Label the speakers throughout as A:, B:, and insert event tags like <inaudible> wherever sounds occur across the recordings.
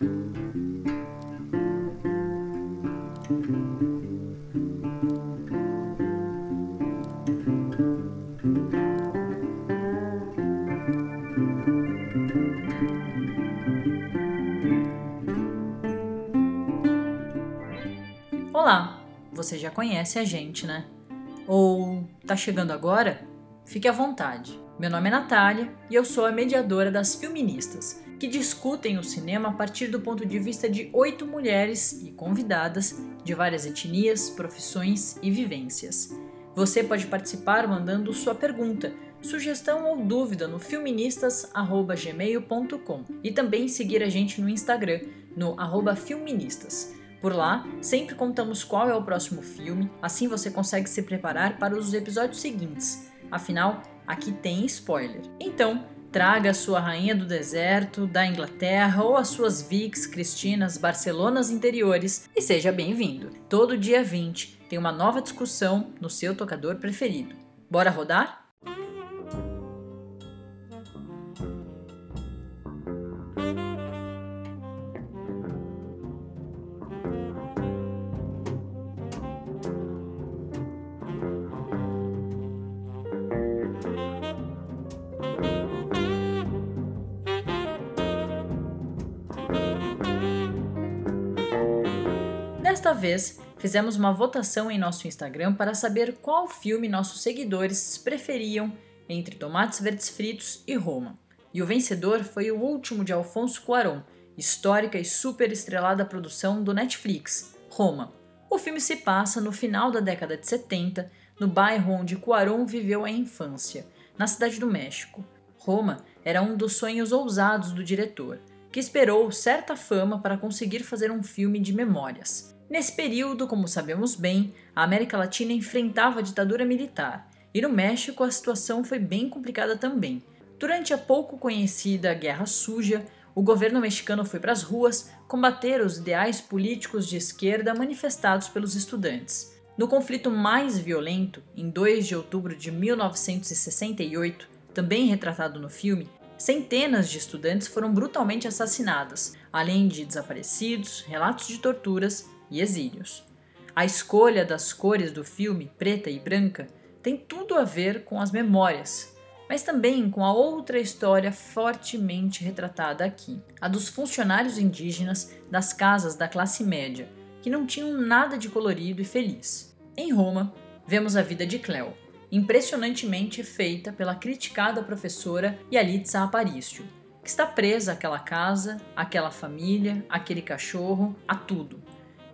A: Olá, você já conhece a gente, né? Ou tá chegando agora? Fique à vontade. Meu nome é Natália e eu sou a mediadora das Filministas, que discutem o cinema a partir do ponto de vista de oito mulheres e convidadas de várias etnias, profissões e vivências. Você pode participar mandando sua pergunta, sugestão ou dúvida no filministas@gmail.com e também seguir a gente no Instagram no filministas. Por lá, sempre contamos qual é o próximo filme, assim você consegue se preparar para os episódios seguintes. Afinal, aqui tem spoiler. Então, traga a sua rainha do deserto, da Inglaterra ou as suas Vicks, Cristinas, Barcelonas interiores e seja bem-vindo. Todo dia 20 tem uma nova discussão no seu tocador preferido. Bora rodar? Vez, fizemos uma votação em nosso Instagram para saber qual filme nossos seguidores preferiam entre Tomates Verdes Fritos e Roma. E o vencedor foi o último de Alfonso Cuarón, histórica e super estrelada produção do Netflix, Roma. O filme se passa no final da década de 70, no bairro onde Cuarón viveu a infância, na cidade do México. Roma era um dos sonhos ousados do diretor, que esperou certa fama para conseguir fazer um filme de memórias. Nesse período, como sabemos bem, a América Latina enfrentava a ditadura militar e no México a situação foi bem complicada também. Durante a pouco conhecida Guerra Suja, o governo mexicano foi para as ruas combater os ideais políticos de esquerda manifestados pelos estudantes. No conflito mais violento, em 2 de outubro de 1968, também retratado no filme, centenas de estudantes foram brutalmente assassinadas, além de desaparecidos, relatos de torturas e exílios. A escolha das cores do filme, preta e branca, tem tudo a ver com as memórias, mas também com a outra história fortemente retratada aqui, a dos funcionários indígenas das casas da classe média, que não tinham nada de colorido e feliz. Em Roma, vemos a vida de Cleo, impressionantemente feita pela criticada professora Yalitza Aparicio, que está presa àquela casa, àquela família, àquele cachorro, a tudo.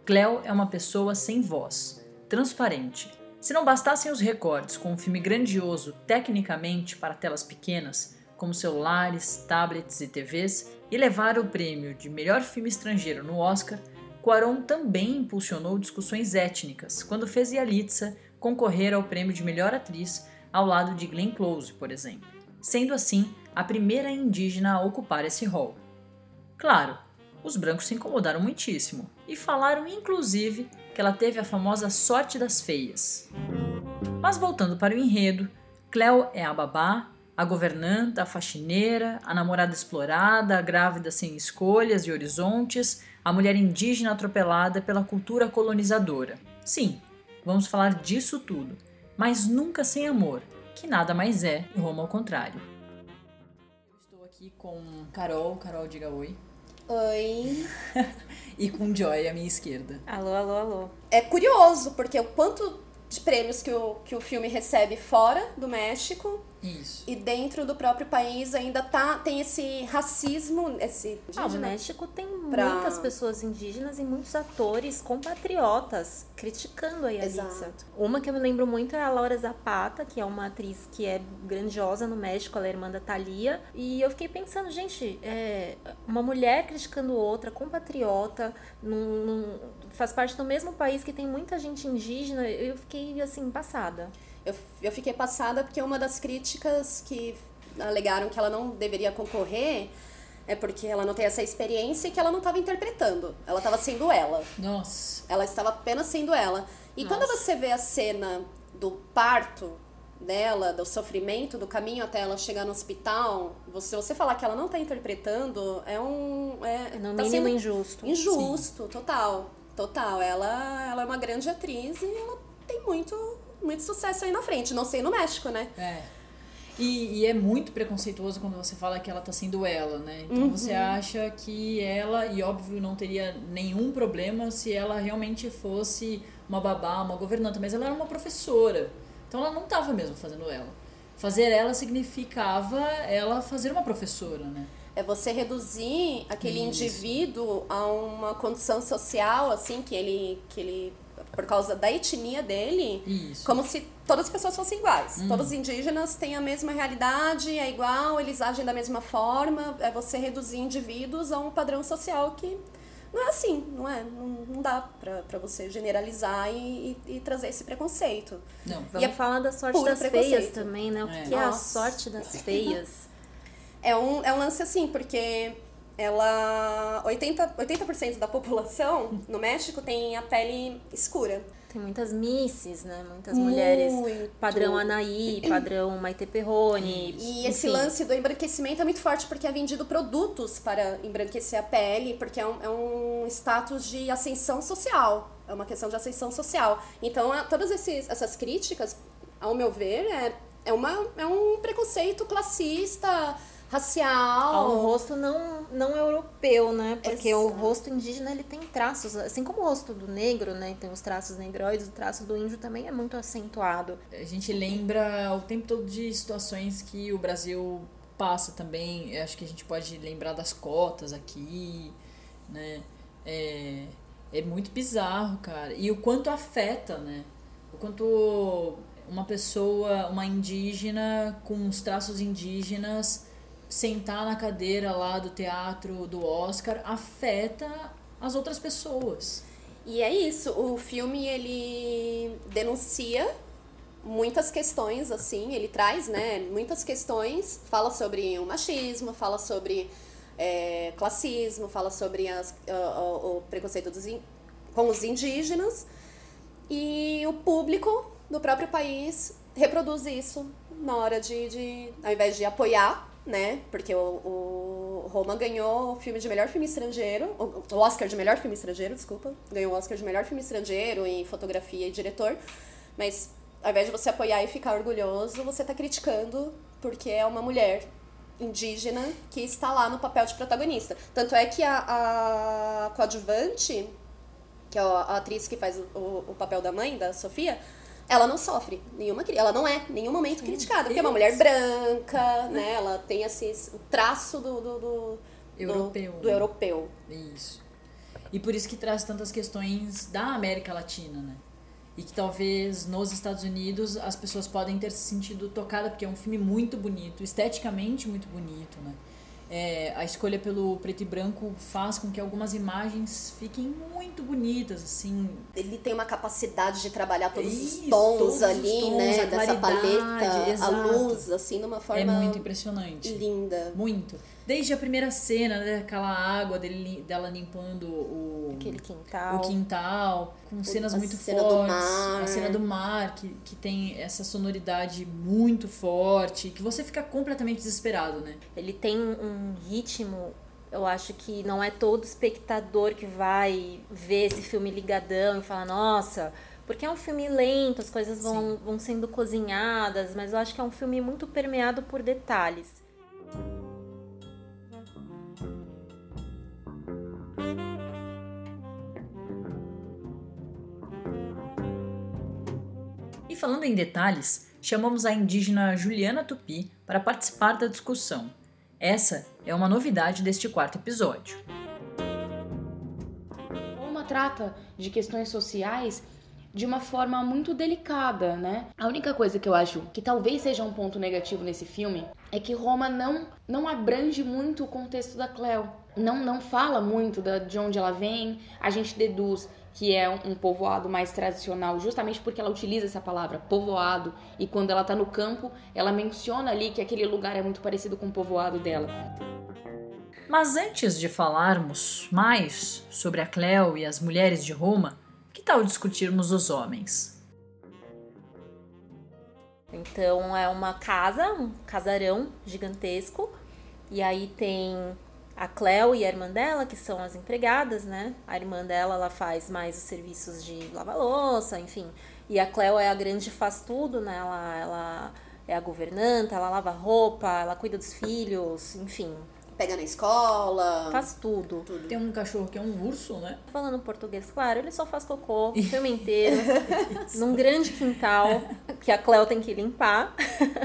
A: Cleo é uma pessoa sem voz, transparente. Se não bastassem os recordes com um filme grandioso tecnicamente para telas pequenas, como celulares, tablets e TVs, e levar o prêmio de melhor filme estrangeiro no Oscar, Cuarón também impulsionou discussões étnicas quando fez Yalitza concorrer ao prêmio de melhor atriz ao lado de Glenn Close, por exemplo, sendo assim a primeira indígena a ocupar esse rol. Claro, os brancos se incomodaram muitíssimo e falaram inclusive que ela teve a famosa sorte das feias. Mas voltando para o enredo, Cleo é a babá, a governanta, a faxineira, a namorada explorada, a grávida sem escolhas e horizontes, a mulher indígena atropelada pela cultura colonizadora. Sim, vamos falar disso tudo, mas nunca sem amor, que nada mais é e Roma ao contrário. Estou aqui com Carol. Carol, diga oi.
B: Oi. <laughs>
A: e com Joy à minha esquerda.
C: Alô, alô, alô.
B: É curioso, porque o quanto de prêmios que o, que o filme recebe fora do México
A: isso.
B: E dentro do próprio país ainda tá, tem esse racismo, esse...
C: Ah, o México tem pra... muitas pessoas indígenas e muitos atores compatriotas criticando a Yalitza. Uma que eu me lembro muito é a Laura Zapata, que é uma atriz que é grandiosa no México, ela é irmã da Thalia. E eu fiquei pensando, gente, é, uma mulher criticando outra, compatriota, num, num, faz parte do mesmo país que tem muita gente indígena, eu fiquei, assim, passada.
B: Eu, eu fiquei passada porque uma das críticas que alegaram que ela não deveria concorrer é porque ela não tem essa experiência e que ela não estava interpretando. Ela estava sendo ela.
A: Nossa.
B: Ela estava apenas sendo ela. E Nossa. quando você vê a cena do parto dela, do sofrimento, do caminho até ela chegar no hospital, você, você falar que ela não tá interpretando é um. É,
C: no
B: tá
C: mínimo injusto.
B: Injusto, Sim. total. Total. Ela, ela é uma grande atriz e ela tem muito, muito sucesso aí na frente. Não sei no México, né?
A: É. E, e, é muito preconceituoso quando você fala que ela tá sendo ela, né? Então uhum. você acha que ela, e óbvio, não teria nenhum problema se ela realmente fosse uma babá, uma governanta, mas ela era uma professora. Então ela não estava mesmo fazendo ela. Fazer ela significava ela fazer uma professora, né?
B: É você reduzir aquele Isso. indivíduo a uma condição social, assim, que ele, que ele por causa da etnia dele,
A: Isso.
B: como se todas as pessoas fossem iguais. Hum. Todos os indígenas têm a mesma realidade, é igual, eles agem da mesma forma. É você reduzir indivíduos a um padrão social que não é assim, não é? Não, não dá pra, pra você generalizar e, e, e trazer esse preconceito.
C: Não. Vamos e é falar da sorte das feias também, né? O que é, que é a sorte das feias? <laughs>
B: É um, é um lance assim, porque ela 80%, 80 da população no México tem a pele escura.
C: Tem muitas misses, né? Muitas Muito. mulheres padrão Anaí, padrão Maite Perrone.
B: E enfim. esse lance do embranquecimento é muito forte porque é vendido produtos para embranquecer a pele, porque é um, é um status de ascensão social. É uma questão de ascensão social. Então, todas esses, essas críticas, ao meu ver, é, é, uma, é um preconceito classista racial.
C: Um rosto não, não europeu, né? Porque Exato. o rosto indígena ele tem traços, assim como o rosto do negro, né? Tem os traços negroides, o traço do índio também é muito acentuado.
A: A gente lembra o tempo todo de situações que o Brasil passa também. Acho que a gente pode lembrar das cotas aqui, né? É, é muito bizarro, cara. E o quanto afeta, né? O quanto uma pessoa, uma indígena com os traços indígenas sentar na cadeira lá do teatro do Oscar afeta as outras pessoas.
B: E é isso, o filme ele denuncia muitas questões assim, ele traz, né, muitas questões, fala sobre o machismo, fala sobre é, classismo, fala sobre as, o, o preconceito dos, com os indígenas e o público do próprio país reproduz isso na hora de, de ao invés de apoiar né? Porque o, o Roma ganhou o filme de melhor filme estrangeiro, o Oscar de melhor filme estrangeiro, desculpa. Ganhou o Oscar de melhor filme estrangeiro em fotografia e diretor. Mas ao invés de você apoiar e ficar orgulhoso, você está criticando porque é uma mulher indígena que está lá no papel de protagonista. Tanto é que a, a coadjuvante, que é a atriz que faz o, o, o papel da mãe, da Sofia, ela não sofre nenhuma ela não é em nenhum momento criticada porque é uma mulher branca né? Ela tem esse o traço do, do, do
A: europeu
B: do, do, europeu.
A: Isso. E por isso que traz tantas questões da América Latina né? E que talvez nos Estados Unidos as pessoas podem ter se sentido tocada porque é um filme muito bonito esteticamente muito bonito né é, a escolha pelo preto e branco faz com que algumas imagens fiquem muito bonitas, assim.
B: Ele tem uma capacidade de trabalhar todos Isso, os tons todos ali, os tons, né? Dessa paleta, exato. a luz, assim, de uma forma.
A: É muito impressionante.
B: Linda.
A: Muito. Desde a primeira cena, né, aquela água dele, dela limpando o
C: aquele quintal,
A: o quintal com cenas a muito cena fortes, a cena do mar que, que tem essa sonoridade muito forte, que você fica completamente desesperado, né?
C: Ele tem um ritmo eu acho que não é todo espectador que vai ver esse filme ligadão e falar, nossa, porque é um filme lento, as coisas vão, vão sendo cozinhadas, mas eu acho que é um filme muito permeado por detalhes.
A: E falando em detalhes, chamamos a indígena Juliana Tupi para participar da discussão. Essa é uma novidade deste quarto episódio.
D: Uma trata de questões sociais de uma forma muito delicada, né? A única coisa que eu acho que talvez seja um ponto negativo nesse filme é que Roma não não abrange muito o contexto da Cleo. Não não fala muito da, de onde ela vem. A gente deduz que é um, povoado mais tradicional, justamente porque ela utiliza essa palavra, povoado, e quando ela está no campo, ela menciona ali que aquele lugar é muito parecido com o povoado dela.
A: Mas antes de falarmos mais sobre a Cleo e as mulheres de Roma, que tal discutirmos os homens?
C: Então é uma casa, um casarão gigantesco. E aí tem a Cleo e a irmã dela, que são as empregadas, né? A irmã dela, ela faz mais os serviços de lavar louça, enfim. E a Cleo é a grande faz tudo, né? Ela, ela é a governanta, ela lava roupa, ela cuida dos filhos, enfim.
B: Pega na escola.
C: Faz tudo.
B: tudo.
A: Tem um cachorro que é um urso, né?
C: Falando português, claro, ele só faz cocô o <laughs> filme inteiro, num grande quintal que a Cleo tem que limpar.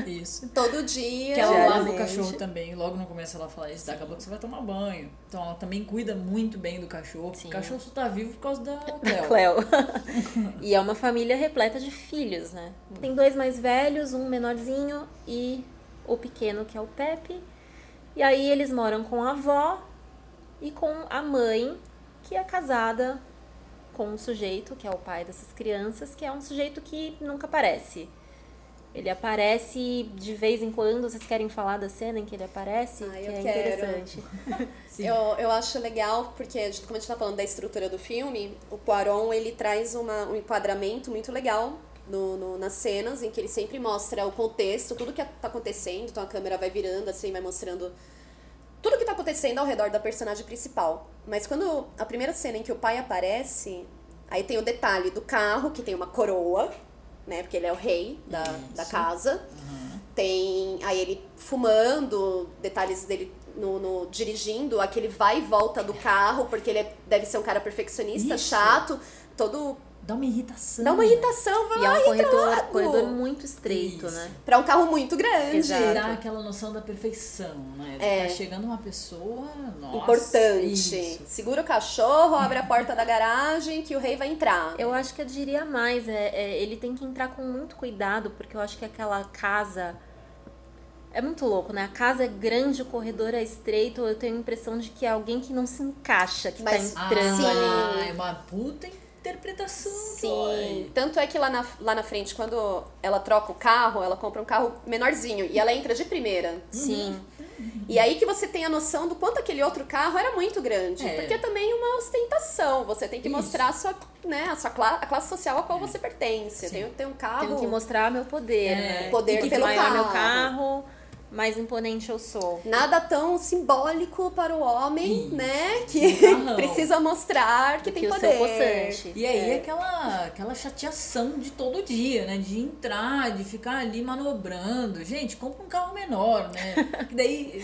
A: Isso. <laughs>
B: Todo dia.
A: Que ela lava o cachorro também. Logo no começo ela fala isso, daqui a pouco você vai tomar banho. Então ela também cuida muito bem do cachorro.
C: Sim.
A: O cachorro só tá vivo por causa da Cleo.
C: Cleo. <laughs> e é uma família repleta de filhos, né? Tem dois mais velhos, um menorzinho e o pequeno que é o Pepe. E aí eles moram com a avó e com a mãe, que é casada com um sujeito, que é o pai dessas crianças, que é um sujeito que nunca aparece. Ele aparece de vez em quando. Vocês querem falar da cena em que ele aparece?
B: Ah,
C: que
B: eu
C: é
B: quero.
C: interessante. <laughs>
B: Eu, eu acho legal, porque como a gente tá falando da estrutura do filme, o Poirot, ele traz uma, um enquadramento muito legal no, no- nas cenas, em que ele sempre mostra o contexto, tudo que tá acontecendo, então a câmera vai virando assim, vai mostrando tudo que tá acontecendo ao redor da personagem principal. Mas quando a primeira cena em que o pai aparece, aí tem o detalhe do carro, que tem uma coroa, né, porque ele é o rei da, da casa. Tem aí ele fumando, detalhes dele no, no- dirigindo, aquele vai e volta do carro, porque ele é- deve ser um cara perfeccionista,
A: Isso.
B: chato, todo.
A: Dá uma irritação.
B: Dá uma irritação, vai
C: E é
B: lá
C: um
B: e
C: corredor, corredor muito estreito,
A: Isso.
C: né?
B: Pra um carro muito grande.
C: Exato.
A: Dá aquela noção da perfeição, né?
B: É.
A: Tá chegando uma pessoa, nossa,
B: Importante.
A: isso.
B: Segura o cachorro, abre a porta da garagem que o rei vai entrar.
C: Eu acho que eu diria mais, é, é, ele tem que entrar com muito cuidado, porque eu acho que aquela casa. É muito louco, né? A casa é grande, o corredor é estreito. Eu tenho a impressão de que é alguém que não se encaixa, que
B: Mas-
C: tá entrando
A: ah,
C: ali.
A: é uma puta interpretação.
B: Sim,
A: boy.
B: tanto é que lá na, lá na frente, quando ela troca o carro, ela compra um carro menorzinho e ela entra de primeira.
C: Sim.
B: E aí que você tem a noção do quanto aquele outro carro era muito grande.
A: É.
B: Porque é também uma ostentação. Você tem que
A: Isso.
B: mostrar a sua, né, a sua cla a classe social a qual você pertence.
A: Sim.
B: Tem, tem um carro.
C: Tenho que mostrar meu poder,
A: É,
C: né?
B: poder
C: Quanto
B: pelo
C: maior meu
B: carro.
C: Mais imponente eu sou.
B: Nada tão simbólico para o homem,
A: Isso.
B: né? Que
A: carrão. <laughs>
B: precisa mostrar que
C: Que
B: tem
C: o
B: poder.
C: seu possante.
A: E aí
B: É.
A: aquela, aquela chateação de todo dia, né? De entrar, de ficar ali manobrando. Gente, compra um carro menor, né? <laughs> que daí,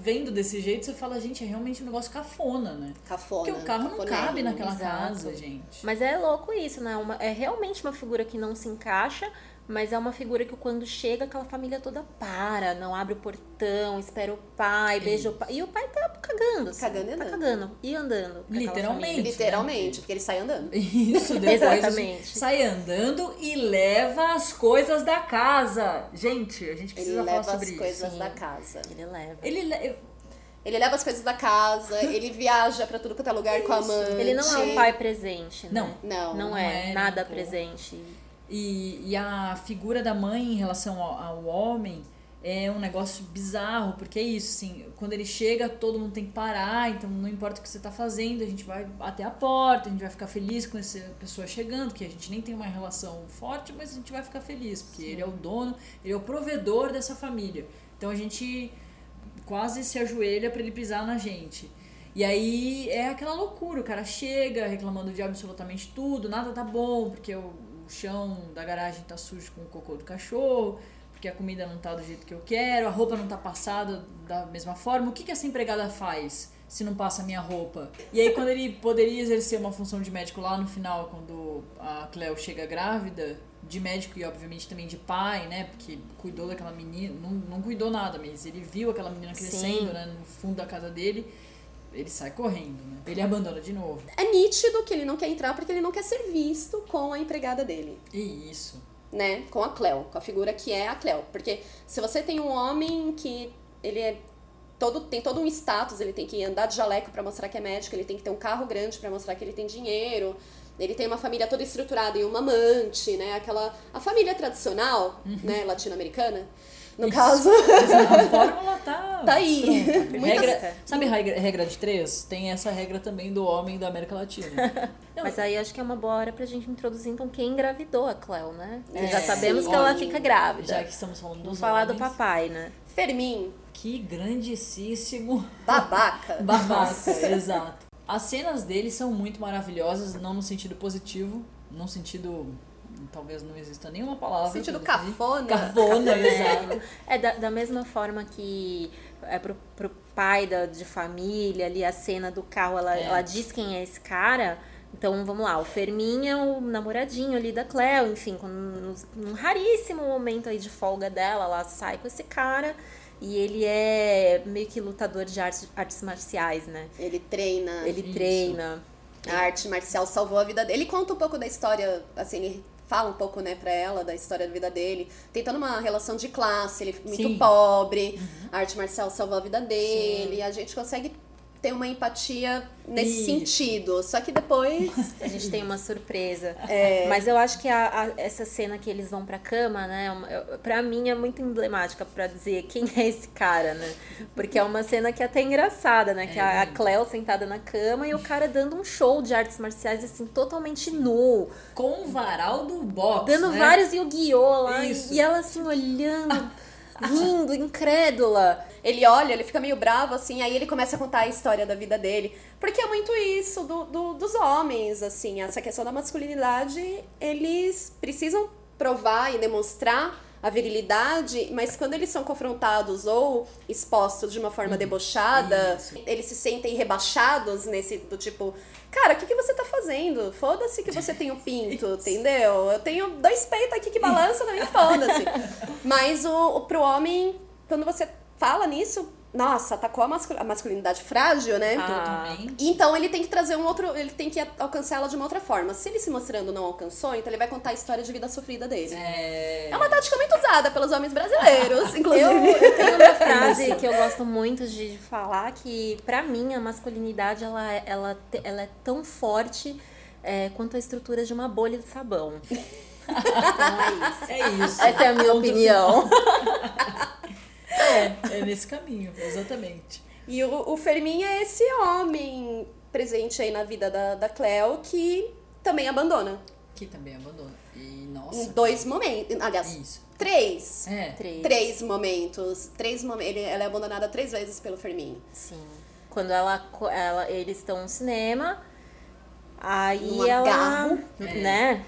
A: vendo desse jeito, você fala, gente, é realmente um negócio cafona, né?
B: Cafona.
A: Porque o carro não
B: cafonérrimo.
A: cabe naquela
C: exato.
A: casa, gente.
C: Mas é louco isso, né? Uma- é realmente uma figura que não se encaixa, mas é uma figura que quando chega, aquela família toda para, não abre o portão, espera o pai, beija o pai. E o pai tá cagando, assim,
B: Cagando e
C: Tá
B: andando.
C: cagando e andando. pra aquela
A: Literalmente.
C: família.
B: Literalmente, porque ele sai andando.
A: Isso, <laughs> depois
C: Exatamente.
A: sai andando e leva as coisas da casa. Gente, a gente
B: Ele
A: precisa falar
B: leva
A: sobre
B: as
A: isso.
B: coisas da casa.
C: Ele leva.
A: Ele le-
B: Ele leva as coisas da casa, <laughs> ele viaja pra tudo quanto é lugar com a amante.
C: Ele não é um pai presente, né?
A: Não.
B: Não.
C: Não,
A: não
C: é,
A: é,
C: nada presente.
A: E, e a figura da mãe em relação ao, ao homem é um negócio bizarro, porque é isso, assim, quando ele chega, todo mundo tem que parar, então não importa o que você tá fazendo, a gente vai até a porta, a gente vai ficar feliz com essa pessoa chegando, que a gente nem tem uma relação forte, mas a gente vai ficar feliz, porque ele é o dono, ele é o provedor dessa família. Então a gente quase se ajoelha para ele pisar na gente. E aí é aquela loucura, o cara chega reclamando de absolutamente tudo, nada tá bom, porque o, o chão da garagem tá sujo com o cocô do cachorro, porque a comida não tá do jeito que eu quero, a roupa não tá passada da mesma forma. O que, que essa empregada faz se não passa a minha roupa? E aí quando ele poderia exercer uma função de médico lá no final, quando a Cleo chega grávida, de médico e obviamente também de pai, né? Porque cuidou daquela menina, não, não cuidou nada, mas ele viu aquela menina crescendo,
C: Sim.
A: né, no fundo da casa dele, ele sai correndo, né? Ele abandona de novo.
B: É nítido que ele não quer entrar porque ele não quer ser visto com a empregada dele.
A: E isso.
B: né, com a Cleo, com a figura que é a Cleo. Porque se você tem um homem que ele é todo tem todo um status, ele tem que andar de jaleco para mostrar que é médico, ele tem que ter um carro grande para mostrar que ele tem dinheiro. Ele tem uma família toda estruturada e uma amante, né? Aquela a família tradicional, né, latino-americana. No caso,
A: Mas a <laughs> fórmula tá
B: Tá aí.
A: Regra, sabe regra, regra de três? Tem essa regra também do homem da América Latina. <laughs>
C: Mas aí acho que é uma boa hora pra gente introduzir então quem engravidou a Cleo, né?
B: É,
C: já sabemos
B: sim.
C: que ela fica grávida.
A: Já que estamos falando dos
C: Vamos falar do papai, né?
B: Fermin,
A: Que grandíssimo
B: babaca. <laughs>
A: babaca, exato. As cenas dele são muito maravilhosas, não no sentido positivo, no sentido. Talvez não exista nenhuma palavra.
B: Sentido cafona.
A: Cafona, exato. <laughs>
C: É da, da mesma forma que é pro, pro pai da, de família ali, a cena do carro, ela,
A: É.
C: ela diz quem é esse cara. Então vamos lá, o Fermin é o namoradinho ali da Cleo, enfim, com, num raríssimo momento aí de folga dela, ela sai com esse cara e ele é meio que lutador de artes, artes marciais, né?
B: Ele treina.
C: Ele
A: Isso.
C: treina.
B: A arte marcial salvou a vida dele. Ele conta um pouco da história, assim, ele fala um pouco, né, pra ela, da história da vida dele. Tem toda uma relação de classe, ele é muito
A: Sim.
B: pobre, a arte marcial salvou a vida dele. A gente consegue ter uma empatia nesse
A: Isso.
B: sentido. Só que depois. <laughs>
C: A gente tem uma surpresa.
B: É.
C: Mas eu acho que a- a- essa cena que eles vão pra cama, né? é Pra mim é muito emblemática pra dizer quem é esse cara, né? Porque é uma cena que é até engraçada, né? Que a, a Cleo sentada na cama e o cara dando um show de artes marciais, assim, totalmente nu.
A: Com o varal do box.
C: Dando
A: né?
C: vários Yu-Gi-Oh! lá. e-
A: Isso.
C: E ela, assim, olhando, <laughs> rindo, incrédula.
B: Ele olha, ele fica meio bravo, assim, aí ele começa a contar a história da vida dele. Porque é muito isso do, do- dos homens, assim, essa questão da masculinidade, eles precisam provar e demonstrar a virilidade, mas quando eles são confrontados ou expostos de uma forma debochada,
A: Isso.
B: eles se sentem rebaixados nesse do tipo, cara, o que, que você tá fazendo? Foda-se que você tem um pinto, <laughs> entendeu? Eu tenho dois peitos aqui que balançam também, foda-se. <laughs> Mas o, o, pro homem, quando você fala nisso, nossa, atacou a, mascul- a masculinidade frágil, né?
C: Ah.
B: Então ele tem que trazer um outro. Ele tem que alcançar ela de uma outra forma. Se ele se mostrando não alcançou, então ele vai contar a história de vida sofrida dele.
A: É...
B: É uma tática muito usada pelos homens brasileiros, <laughs> inclusive.
C: Eu, eu tenho uma <laughs> frase que eu gosto muito de falar que, pra mim, a masculinidade ela, é- ela, ela é tão forte é, quanto a estrutura de uma bolha de sabão. <laughs> Então é isso.
A: É isso.
C: Essa é a minha opinião.
A: É, é nesse caminho, exatamente.
B: E o, o Fermin é esse homem presente aí na vida da, da Cleo que também abandona.
A: Que também abandona. E,
B: Em
A: nossa.
B: dois momentos. Aliás,
A: Isso.
B: três.
A: É.
C: Três.
B: Três momentos. Três momentos. Ela é abandonada três vezes pelo Fermin.
C: Sim. Quando ela, ela eles estão no cinema, aí
B: Num
C: ela,
B: agarro.
C: né,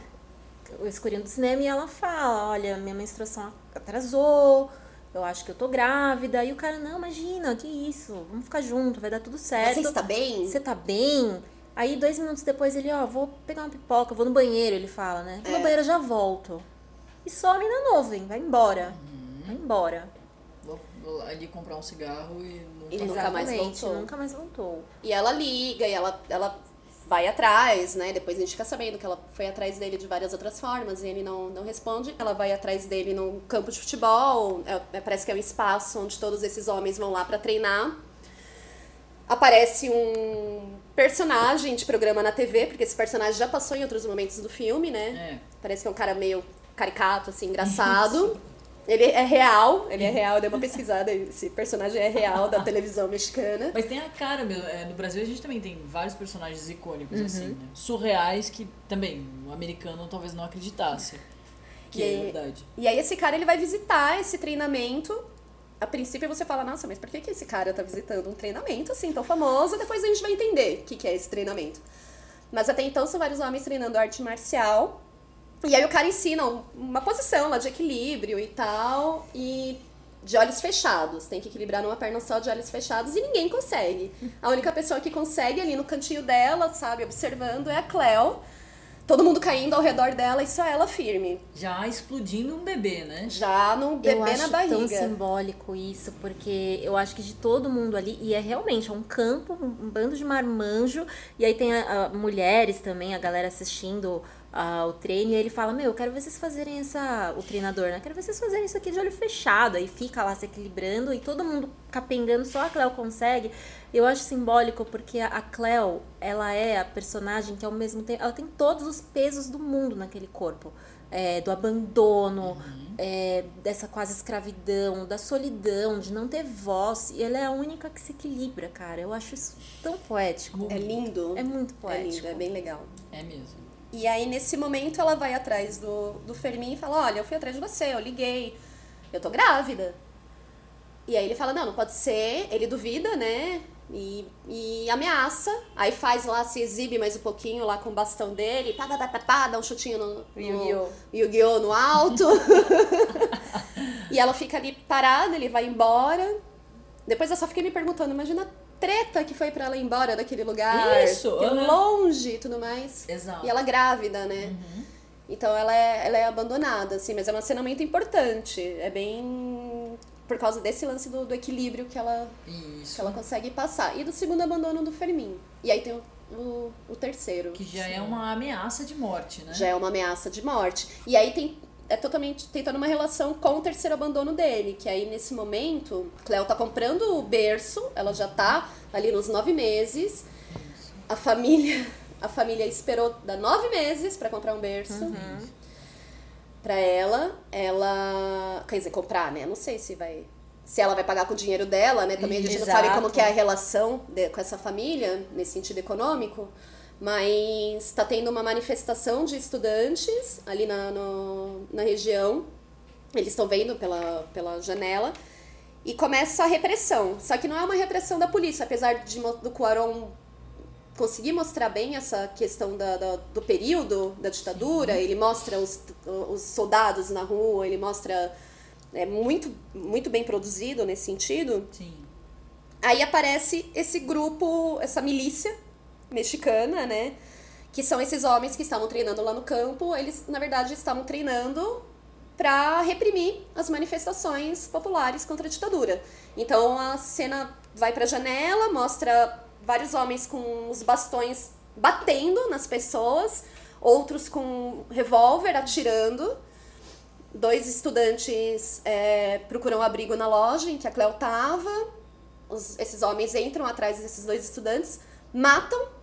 C: o escurinho do cinema e ela fala, olha, minha menstruação atrasou, eu acho que eu tô grávida. E o cara, não, imagina, que isso, vamos ficar junto, vai dar tudo certo.
B: Você está bem?
C: Você tá bem? Aí, dois minutos depois, ele, ó, vou pegar uma pipoca, vou no banheiro, ele fala, né? Vou no
B: É.
C: banheiro, eu já volto. E some na nuvem, vai embora.
B: Uhum.
C: Vai embora.
A: Vou, vou ali comprar um cigarro e não
B: nunca mais voltou.
C: Nunca mais voltou.
B: E ela liga e ela, ela vai atrás, né? Depois a gente fica sabendo que ela foi atrás dele de várias outras formas e ele não, não responde. Ela vai atrás dele num campo de futebol, é- é- parece que é um espaço onde todos esses homens vão lá pra treinar. Aparece um personagem de programa na TV, porque esse personagem já passou em outros momentos do filme, né?
A: É.
B: Parece que é um cara meio caricato, assim, engraçado. <laughs> Ele é real, ele é real, eu dei uma pesquisada, esse personagem é real da televisão mexicana.
A: Mas tem a cara mesmo. É, no Brasil a gente também tem vários personagens icônicos,
B: Uhum.
A: assim, né? Surreais que também o americano talvez não acreditasse. Que é
B: E-
A: verdade.
B: E aí esse cara ele vai visitar esse treinamento. A princípio você fala, nossa, mas por que, que esse cara tá visitando um treinamento assim tão famoso? Depois a gente vai entender o que, que é esse treinamento. Mas até então são vários homens treinando arte marcial. E aí o cara ensina um- uma posição lá de equilíbrio e tal. E de olhos fechados. Tem que equilibrar numa perna só de olhos fechados e ninguém consegue. A única pessoa que consegue ali no cantinho dela, sabe, observando, é a Cleo. Todo mundo caindo ao redor dela e só ela firme.
A: Já explodindo um bebê, né?
B: Já num
C: eu
B: bebê
C: acho
B: na barriga.
C: tão simbólico isso, porque eu acho que de todo mundo ali, e é realmente é um campo, um um bando de marmanjo, e aí tem a, a- mulheres também, a galera assistindo ah, o treino, e ele fala, meu, eu quero ver vocês fazerem essa, o treinador, né, quero ver vocês fazerem isso aqui de olho fechado, aí fica lá se equilibrando, e todo mundo capengando, só a Cleo consegue, eu acho simbólico, porque a, a Cleo, ela é a personagem que ao mesmo tempo, ela tem todos os pesos do mundo naquele corpo, é, do abandono, uhum. é, dessa quase escravidão, da solidão, de não ter voz. E ela é a única que se equilibra, cara. Eu acho isso tão poético.
B: É lindo.
C: É muito poético.
B: É lindo, é bem legal.
A: É mesmo.
B: E aí, nesse momento, ela vai atrás do, do Fermin e fala: Olha, eu fui atrás de você, eu liguei, eu tô grávida. E aí ele fala: Não, não pode ser. Ele duvida, né? E, e ameaça. Aí faz lá, se exibe mais um pouquinho lá com o bastão dele, pá, pá, pá, pá, dá um chutinho no, no Yu-Gi-Oh! Yu no alto. <laughs> e ela fica ali parada, ele vai embora. Depois eu só fiquei me perguntando, imagina treta que foi para ela ir embora daquele lugar.
A: Isso! Uhum.
B: Longe e tudo mais.
A: Exato.
B: E ela grávida, né? Uhum. Então ela é, ela é abandonada, assim, mas é uma cena muito importante. É bem por causa desse lance do, do equilíbrio que ela, que ela consegue passar. E do segundo abandono do Fermin. E aí tem o, o, o terceiro.
A: Que já é uma ameaça de morte, né?
B: Já é uma ameaça de morte. E aí tem é totalmente tem toda uma relação com o terceiro abandono dele, que aí nesse momento, Cleo tá comprando o berço, ela já tá ali nos nove meses. A família, <laughs> a família esperou dar nove meses para comprar um berço. Uhum para ela, ela, quer dizer, comprar, né? Não sei se vai se ela vai pagar com o dinheiro dela, né? Também a gente Exato. não sabe como que é a relação de, com essa família nesse sentido econômico, mas está tendo uma manifestação de estudantes ali na, no, na região. Eles estão vendo pela, pela janela e começa a repressão. Só que não é uma repressão da polícia, apesar de, do Cuaron conseguir mostrar bem essa questão da, da do período da ditadura, Sim. ele mostra os, os soldados na rua, ele mostra. É muito, muito bem produzido nesse sentido.
A: Sim.
B: Aí aparece esse grupo, essa milícia mexicana, né? Que são esses homens que estavam treinando lá no campo. Eles, na verdade, estavam treinando para reprimir as manifestações populares contra a ditadura. Então a cena vai para a janela, mostra vários homens com os bastões batendo nas pessoas, outros com revólver atirando. Dois estudantes é, procuram abrigo na loja em que a Cleo estava. esses homens entram atrás desses dois estudantes, matam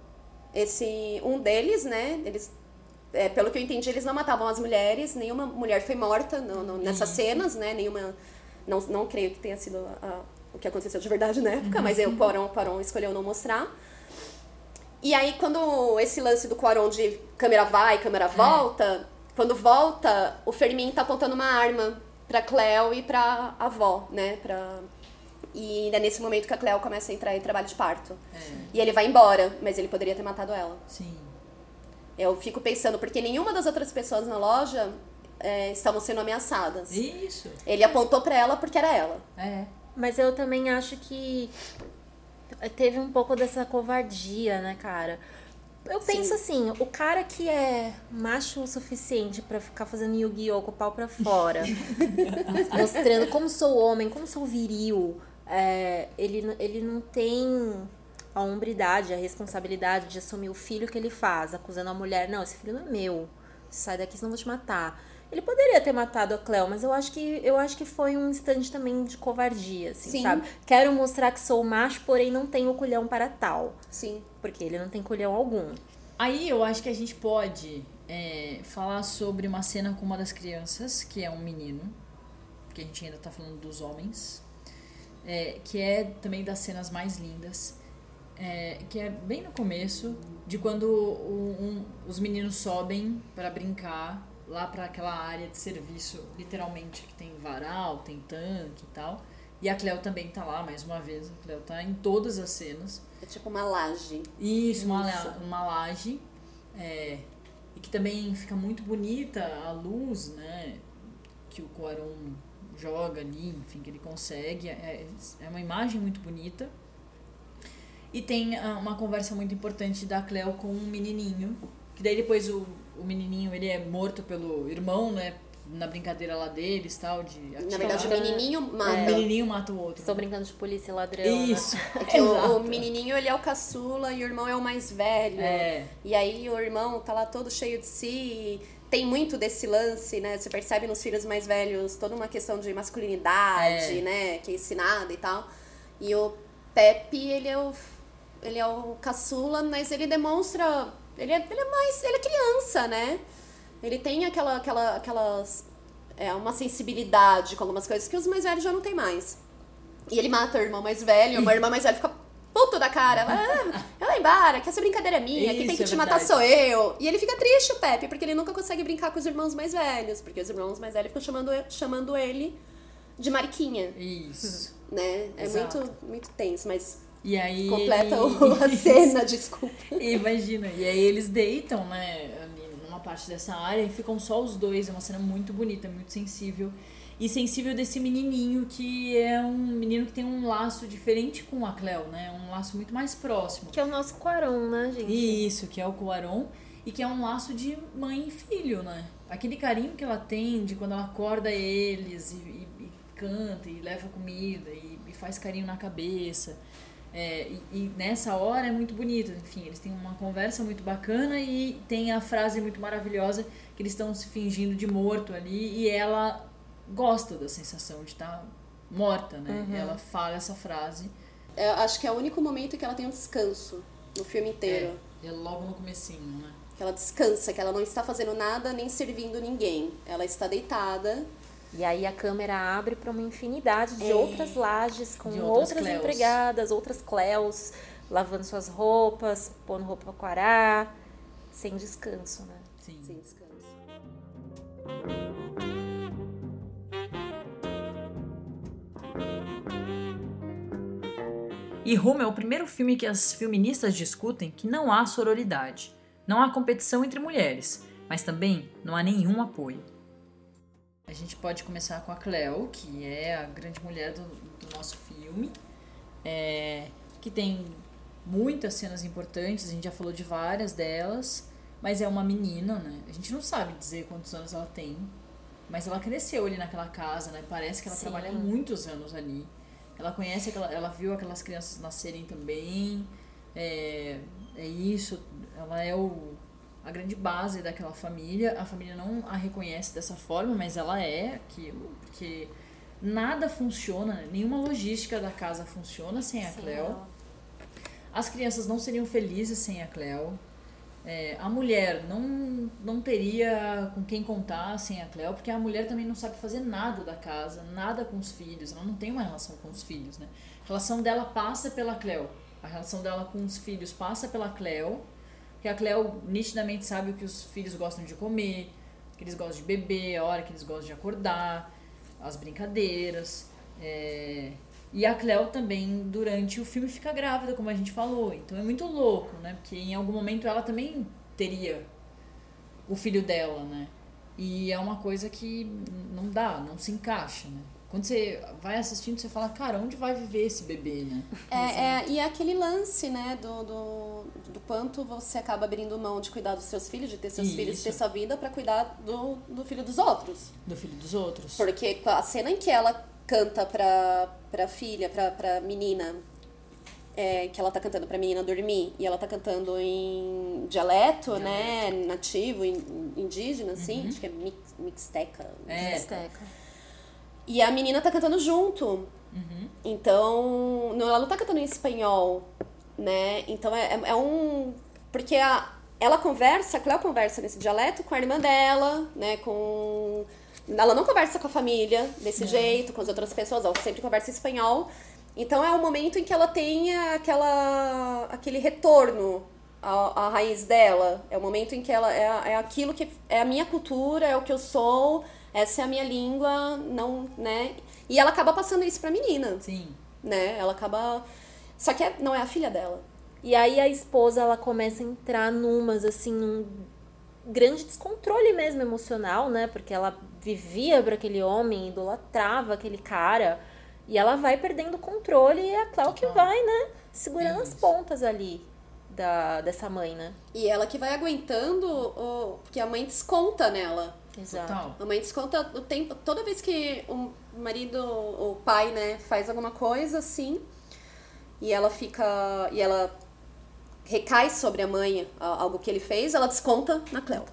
B: esse um deles, né? Eles, é, pelo que eu entendi, eles não matavam as mulheres. Nenhuma mulher foi morta no, no, nessas cenas, né? Nenhuma, não, não creio que tenha sido a, o que aconteceu de verdade na época, uhum. mas aí o Quaron, Quaron escolheu não mostrar. E aí, quando esse lance do Quaron de câmera vai, câmera é. volta, é. quando volta, o Fermin tá apontando uma arma pra Cleo e pra avó, né? Pra... E é nesse momento que a Cleo começa a entrar em trabalho de parto. É. E ele vai embora, mas ele poderia ter matado ela.
A: Sim.
B: Eu fico pensando, porque nenhuma das outras pessoas na loja é, estavam sendo ameaçadas.
A: Isso.
B: Ele apontou para ela porque era ela.
A: É.
C: Mas eu também acho que teve um pouco dessa covardia, né, cara? Eu penso Sim. assim, o cara que é macho o suficiente para ficar fazendo Yu-Gi-Oh! com o pau pra fora, <laughs> mostrando como sou homem, como sou viril, é, ele, ele não tem a hombridade, a responsabilidade de assumir o filho que ele faz, acusando a mulher, não, esse filho não é meu, sai daqui senão eu vou te matar. Ele poderia ter matado a Cleo, mas eu acho que eu acho que foi um instante também de covardia, assim, Sim. sabe? Quero mostrar que sou macho, porém não tenho culhão para tal.
B: Sim.
C: Porque ele não tem culhão algum.
A: Aí eu acho que a gente pode é, falar sobre uma cena com uma das crianças, que é um menino, porque a gente ainda tá falando dos homens, é, que é também das cenas mais lindas. É, que é bem no começo, de quando um, um, os meninos sobem para brincar lá para aquela área de serviço, literalmente, que tem varal, tem tanque e tal. E a Cleo também tá lá, mais uma vez. A Cleo tá em todas as cenas.
B: É tipo uma laje.
A: Isso, uma, uma laje. É, e que também fica muito bonita a luz, né? Que o Quaron joga ali, enfim, que ele consegue. É, é uma imagem muito bonita. E tem ah, uma conversa muito importante da Cleo com um menininho. Que daí depois o, o menininho ele é morto pelo irmão, né? Na brincadeira lá deles tal, de
B: atirar. Na verdade, o menininho mata.
A: O menininho mata o outro.
C: Estou brincando de polícia e ladrão.
A: Isso. Né?
B: É que o, o, menininho ele é o caçula e o irmão é o mais velho.
A: É.
B: E aí o irmão tá lá todo cheio de si. Tem muito desse lance, né? Você percebe nos filhos mais velhos toda uma questão de masculinidade, é. né? Que é ensinada e tal. E o Pepe, ele é o, ele é o caçula, mas ele demonstra ele é, ele é mais. Ele é criança, né? Ele tem aquela, aquela, aquelas. É, uma sensibilidade com algumas coisas que os mais velhos já não tem mais. E ele mata a irmã mais velha, uma irmã mais velha fica puto da cara. Ah, ela embora, que essa brincadeira é minha,
A: Isso,
B: quem tem que
A: é
B: te matar sou eu. E ele fica triste, o Pepe, porque ele nunca consegue brincar com os irmãos mais velhos. Porque os irmãos mais velhos ficam chamando, chamando ele de Mariquinha,
A: Isso. <laughs>
B: né? É
A: Exato.
B: muito, muito tenso, mas
A: E aí.
B: completa o- <laughs> <laughs> a cena, desculpa.
A: Imagina. E aí eles deitam, né, numa parte dessa área e ficam só os dois. É uma cena muito bonita, muito sensível. E sensível desse menininho que é um menino que tem um laço diferente com a Cleo, né? Um laço muito mais próximo.
C: Que é o nosso Quaron, né, gente?
A: Isso, que é o Cuaron. E que é um laço de mãe e filho, né? Aquele carinho que ela tem de quando ela acorda eles e, e- e canta e leva comida e, e faz carinho na cabeça. É, e, e nessa hora é muito bonito. Enfim, eles têm uma conversa muito bacana e tem a frase muito maravilhosa que eles estão se fingindo de morto ali e ela gosta da sensação de estar morta, né? Ela fala essa frase.
B: Eu acho que é o único momento que ela tem um descanso no filme inteiro.
A: É, é logo no comecinho, né?
B: Que ela descansa, que ela não está fazendo nada nem servindo ninguém. Ela está deitada.
C: E aí a câmera abre para uma infinidade de
B: É.
C: outras lajes com
A: outras
C: outras, empregadas, outras Cleos, lavando suas roupas, pondo roupa para quarar, sem descanso, né?
A: Sim.
B: Sem descanso.
A: E Roma é o primeiro filme que as feministas discutem que não há sororidade, não há competição entre mulheres, mas também não há nenhum apoio. A gente pode começar com a Cleo, que é a grande mulher do, do nosso filme, é, que tem muitas cenas importantes, a gente já falou de várias delas, mas é uma menina, né? A gente não sabe dizer quantos anos ela tem, mas ela cresceu ali naquela casa, né? Parece que ela
C: Sim.
A: trabalha muitos anos ali. Ela conhece, aquela, ela viu aquelas crianças nascerem também. É, é isso. Ela é o, a grande base daquela família. A família não a reconhece dessa forma, mas ela é aquilo. Porque nada funciona, nenhuma logística da casa funciona sem a
C: Sim,
A: Cleo. As crianças não seriam felizes sem a Cleo. É, a mulher não, não teria com quem contar sem a Cleo, porque a mulher também não sabe fazer nada da casa, nada com os filhos, ela não tem uma relação com os filhos, né? A relação dela passa pela Cleo, a relação dela com os filhos passa pela Cleo, que a Cleo nitidamente sabe o que os filhos gostam de comer, que eles gostam de beber, a hora que eles gostam de acordar, as brincadeiras. é, E a Cleo também, durante o filme, fica grávida, como a gente falou. Então é muito louco, né? Porque em algum momento ela também teria o filho dela, né? E é uma coisa que não dá, não se encaixa, né? Quando você vai assistindo, você fala, cara, onde vai viver esse bebê, né?
B: É, é, e é aquele lance, né, do, do, do quanto você acaba abrindo mão de cuidar dos seus filhos, de ter seus filhos, de ter
A: Isso.
B: sua vida pra cuidar do, do filho dos outros.
A: Do filho dos outros.
B: Porque a cena em que ela canta pra, pra filha, pra, pra menina, é, que ela tá cantando pra menina dormir, e ela tá cantando em dialeto, né, nativo, in- indígena, assim, acho que é mix, mixteca.
A: É.
C: Azteca.
B: E a menina tá cantando junto. Então, não, ela não tá cantando em espanhol, né? Então é, é, é um. Porque a, ela conversa, a Cleo conversa nesse dialeto com a irmã dela, né? Com. Ela não conversa com a família desse jeito, com as outras pessoas, ela sempre conversa em espanhol. Então é o momento em que ela tem aquela, aquele retorno à, à raiz dela. É o momento em que ela é, é aquilo que é a minha cultura, é o que eu sou, essa é a minha língua, não, né? E ela acaba passando isso pra menina,
A: Sim.
B: né? Ela acaba. Só que é- não é a filha dela.
C: E aí a esposa, ela começa a entrar numas, assim, num grande descontrole mesmo emocional, né? Porque ela vivia para aquele homem, idolatrava aquele cara. E ela vai perdendo o controle e é a Cléo que vai, né? Segurando as pontas ali da, dessa mãe, né?
B: E ela que vai aguentando, o, porque a mãe desconta nela.
C: Exato.
A: Total.
B: A mãe desconta o tempo. Toda vez que o marido, o pai, né, faz alguma coisa assim, e ela fica. E ela recai sobre a mãe algo que ele fez, ela desconta na Cleo.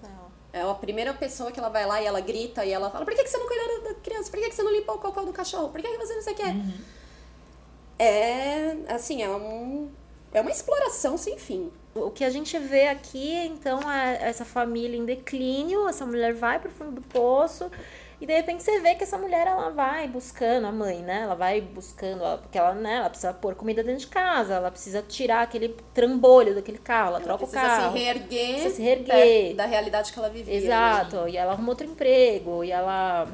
B: É a primeira pessoa que ela vai lá e ela grita e ela fala: Por que, que você não cuidou da criança? Por que, que você não limpou o cocô do cachorro? Por que, que você não sei o que? É. Assim, é um. É uma exploração sem fim. O,
C: o que a gente vê aqui, então, é essa família em declínio, essa mulher vai pro fundo do poço e de repente você vê que essa mulher ela vai buscando a mãe, né? Ela vai buscando, porque ela, né, ela precisa pôr comida dentro de casa, ela precisa tirar aquele trambolho daquele carro, ela, ela troca o carro.
B: Se reerguer
C: precisa se reerguer
B: da realidade que ela vivia.
C: Exato. Né? E ela arruma outro emprego, e ela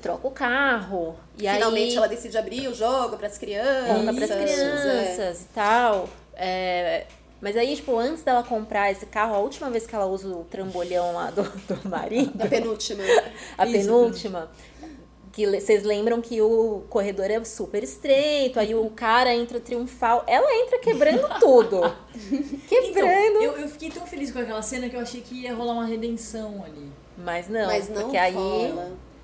C: troca o carro. E
B: Finalmente
C: aí,
B: ela decide abrir o jogo para as crianças.
C: Conta para as crianças é. e tal. É, mas aí, tipo, antes dela comprar esse carro, a última vez que ela usa o trambolhão lá do, <laughs> do marido.
B: A penúltima.
C: a Isso, penúltima. Que vocês lembram que o corredor é super estreito, aí o cara entra triunfal. Ela entra quebrando <laughs> tudo. quebrando.
A: Então, eu, eu fiquei tão feliz com aquela cena que eu achei que ia rolar uma redenção ali.
C: Mas não,
B: Mas não
C: porque aí.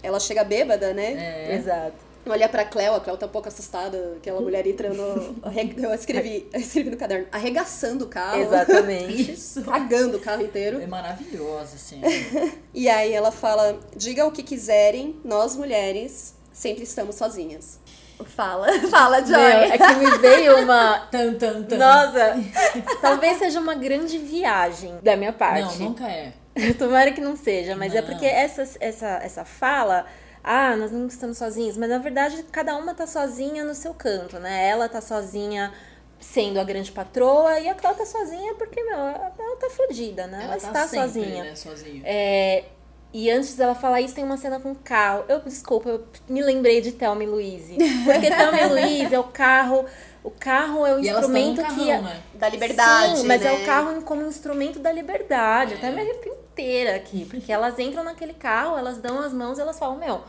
B: Ela chega bêbada, né?
C: É. Exato
B: olha pra Cleo, a Cleo tá um pouco assustada, aquela mulher entrando. <laughs> Eu escrevi, eu escrevi no caderno, arregaçando o carro.
C: Exatamente. <laughs>
B: Isso. Cagando o carro inteiro.
A: É maravilhosa, assim. <laughs>
B: e aí ela fala: diga o que quiserem, nós mulheres sempre estamos sozinhas. Fala, fala, Joy. Meu,
C: é que me veio uma.
A: Tan, tan, tan.
C: Nossa, talvez seja uma grande viagem da minha parte.
A: Não, nunca é.
C: Tomara que não seja, mas é não. é porque essa, essa, essa fala ah, nós não estamos sozinhos, mas na verdade cada uma tá sozinha no seu canto, né? Ela tá sozinha sendo a grande patroa e a Cláudia tá sozinha porque, meu, ela tá fodida, né? Ela, ela
A: tá
C: está
A: sempre,
C: sozinha.
A: Né, sozinha.
C: É, e antes dela falar isso, tem uma cena com o carro. Eu, desculpa, eu me lembrei de Thelma e Louise. Porque Thelma e <laughs> Louise é o carro. O carro é o
A: e
C: instrumento
A: carrão,
C: que. É,
A: né?
B: Da liberdade.
C: Sim, mas
B: né?
C: é o carro como instrumento da liberdade. É. Até me arrepio inteira aqui. Porque elas entram naquele carro, elas dão as mãos e elas falam, meu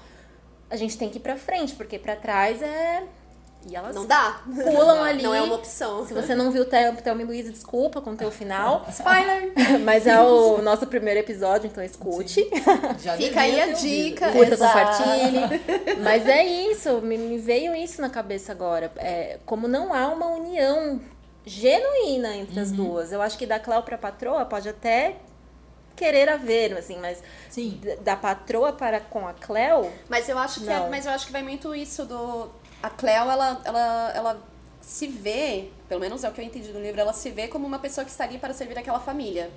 C: a gente tem que ir pra frente, porque pra trás é.
B: E elas não dá.
C: Pulam ali.
B: Não é uma opção.
C: Se você não viu Thelma e Luiz, desculpa com o teu final. <laughs>
B: Spoiler! <laughs>
C: Mas é o nosso primeiro episódio, então escute.
B: Fica aí a dica.
C: Curta, compartilhe. Mas é isso, me, me, veio isso na cabeça agora. É, como não há uma união genuína entre uhum. as duas. Eu acho que da Cléo pra patroa pode até querer haver, assim, mas
A: Sim.
C: da patroa para com a Cleo.
B: Mas eu acho que é, mas eu acho que vai muito isso do a Cleo, ela, ela, ela se vê, pelo menos é o que eu entendi do livro, ela se vê como uma pessoa que está ali para servir aquela família.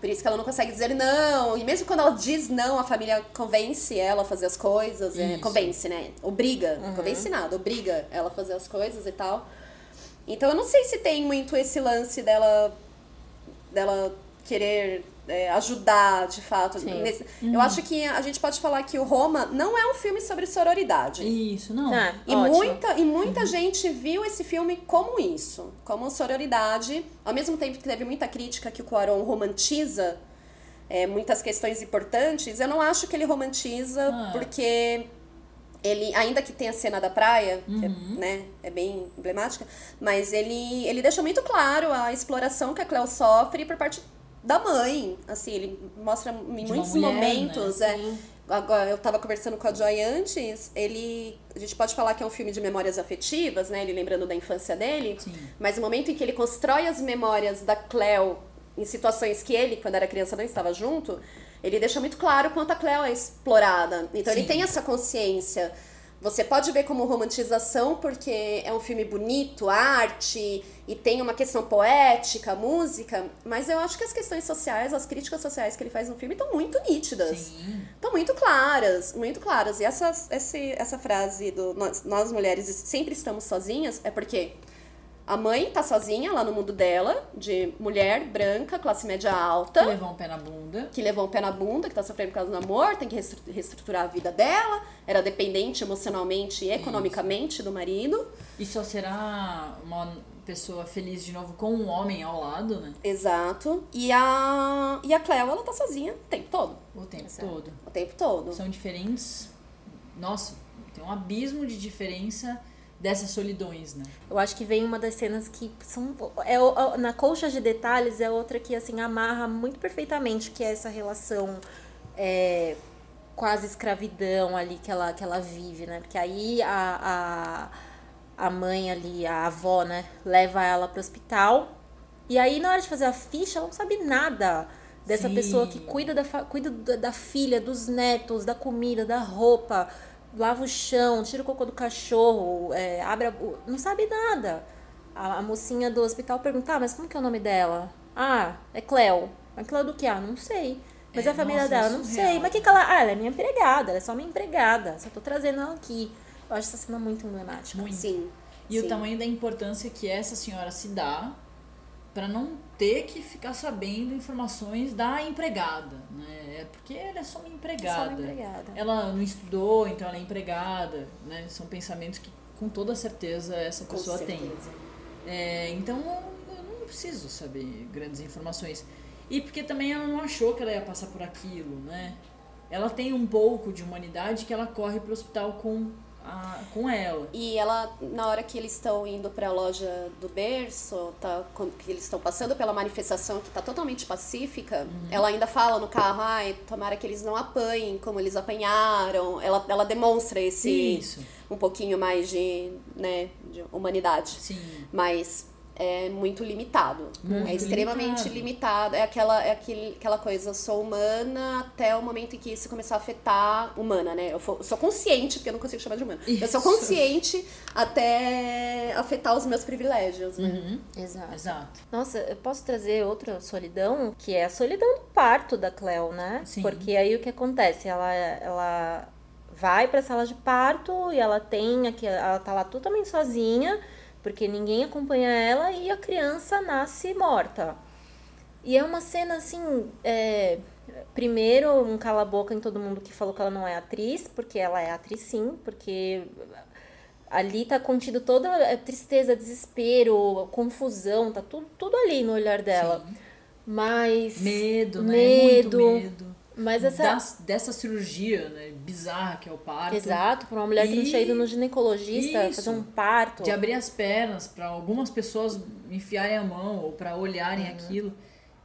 B: Por isso que ela não consegue dizer não. E mesmo quando ela diz não, a família convence ela a fazer as coisas. É, convence, né? Obriga. Uhum. Convence nada, obriga ela a fazer as coisas e tal. Então eu não sei se tem muito esse lance dela dela querer é, ajudar, de fato. Nesse... Uhum. Eu acho que a gente pode falar que o Roma não é um filme sobre sororidade.
A: Isso, não.
C: Ah,
B: e, muita, e muita uhum. gente viu esse filme como isso, como sororidade. Ao mesmo tempo que teve muita crítica que o Cuarón romantiza é, muitas questões importantes, eu não acho que ele romantiza ah. porque ele ainda que tenha a cena da praia é, uhum. é, né é bem emblemática mas ele ele deixa muito claro a exploração que a Cleo sofre por parte da mãe. Assim, ele mostra em De muitos mulher, momentos. Né? É, agora, eu estava conversando com a Joy antes, ele. A gente pode falar que é um filme de memórias afetivas, né? Ele lembrando da infância dele.
A: Sim.
B: Mas o momento em que ele constrói as memórias da Cleo em situações que ele, quando era criança, não estava junto, ele deixa muito claro quanto a Cleo é explorada. Então Sim. ele tem essa consciência você pode ver como romantização porque é um filme bonito, arte e tem uma questão poética, música, mas eu acho que as questões sociais, as críticas sociais que ele faz no filme estão muito nítidas. Estão muito claras, muito claras. E essa, essa, essa frase do nós, nós mulheres sempre estamos sozinhas é porque a mãe tá sozinha lá no mundo dela, de mulher branca, classe média alta.
A: Que levou um pé na bunda.
B: Que levou um pé na bunda, que tá sofrendo por causa do amor, tem que reestruturar a vida dela. Era dependente emocionalmente e economicamente Isso. do marido.
A: E só será uma pessoa feliz de novo com um homem ao lado, né?
B: Exato. E a, e a Cleo, ela tá sozinha o tempo todo.
A: O tempo todo.
B: O tempo todo.
A: São diferentes. Nossa, tem um abismo de diferença dessas solidões, né?
C: Eu acho que vem uma das cenas que são é na colcha de detalhes é outra que assim amarra muito perfeitamente que é essa relação é, quase escravidão ali que ela que ela vive, né? Porque aí a, a, a mãe ali, a avó, né, leva ela para o hospital e aí na hora de fazer a ficha ela não sabe nada dessa Sim. pessoa que cuida da cuida da, da filha, dos netos, da comida, da roupa lava o chão, tira o cocô do cachorro, é, abre a... não sabe nada. A, a, mocinha do hospital pergunta, ah, mas como que é o nome dela? Ah, é Cleo. A Cleo do que? Ah, não sei. Mas
A: É,
C: a família
A: nossa,
C: dela,
A: é
C: não
A: surreal.
C: sei. Mas o que, que ela. Ah, ela é minha empregada, ela é só minha empregada. Só tô trazendo ela aqui. Eu acho essa cena muito emblemática.
A: Muito.
B: Sim.
A: E
B: sim.
A: o tamanho da importância que essa senhora se dá para não ter que ficar sabendo informações da empregada, né? É porque ela é só uma empregada.
C: Só uma empregada.
A: Ela não estudou, então ela é empregada, né? São pensamentos que com toda certeza essa
B: Com
A: pessoa tem.
B: certeza.
A: É, então eu não preciso saber grandes informações. E porque também ela não achou que ela ia passar por aquilo, né? Ela tem um pouco de humanidade que ela corre pro hospital com, a, com ela.
B: E ela, na hora que eles estão indo pra loja do berço, tá, que eles estão passando pela manifestação que tá totalmente pacífica,
A: Uhum.
B: ela ainda fala no carro, ai, tomara que eles não apanhem como eles apanharam. Ela, ela demonstra esse
A: Isso.
B: um pouquinho mais de, né, de humanidade.
A: Sim.
B: Mas é muito limitado.
A: Muito
B: é extremamente
A: limitado.
B: limitado. É aquela, é aquele, aquela coisa, eu sou humana até o momento em que isso começar a afetar humana, né? Eu, for- eu sou consciente, porque eu não consigo chamar de humana. Eu sou
A: Isso.
B: consciente até afetar os meus privilégios. Né?
A: Uhum.
C: Exato.
A: Exato.
C: Nossa, eu posso trazer outra solidão, que é a solidão do parto da Cleo, né?
A: Sim.
C: Porque aí o que acontece? Ela, ela vai pra sala de parto e ela tem aqui, ela tá lá totalmente sozinha, porque ninguém acompanha ela e a criança nasce morta. E é uma cena assim, é, primeiro um cala-boca em todo mundo que falou que ela não é atriz, porque ela é atriz sim, porque ali tá contido toda a tristeza, desespero, confusão, tá tudo, tudo ali no olhar dela.
A: Sim.
C: Mas.
A: Medo, né?
C: Medo.
A: Muito medo.
C: Mas essa.
A: Das- dessa cirurgia, né? Bizarra que é o parto.
C: Exato, pra uma mulher que não
A: E-
C: tinha ido no ginecologista
A: Isso.
C: fazer um parto.
A: De abrir as pernas para algumas pessoas enfiarem a mão ou para olharem
C: Uhum.
A: aquilo.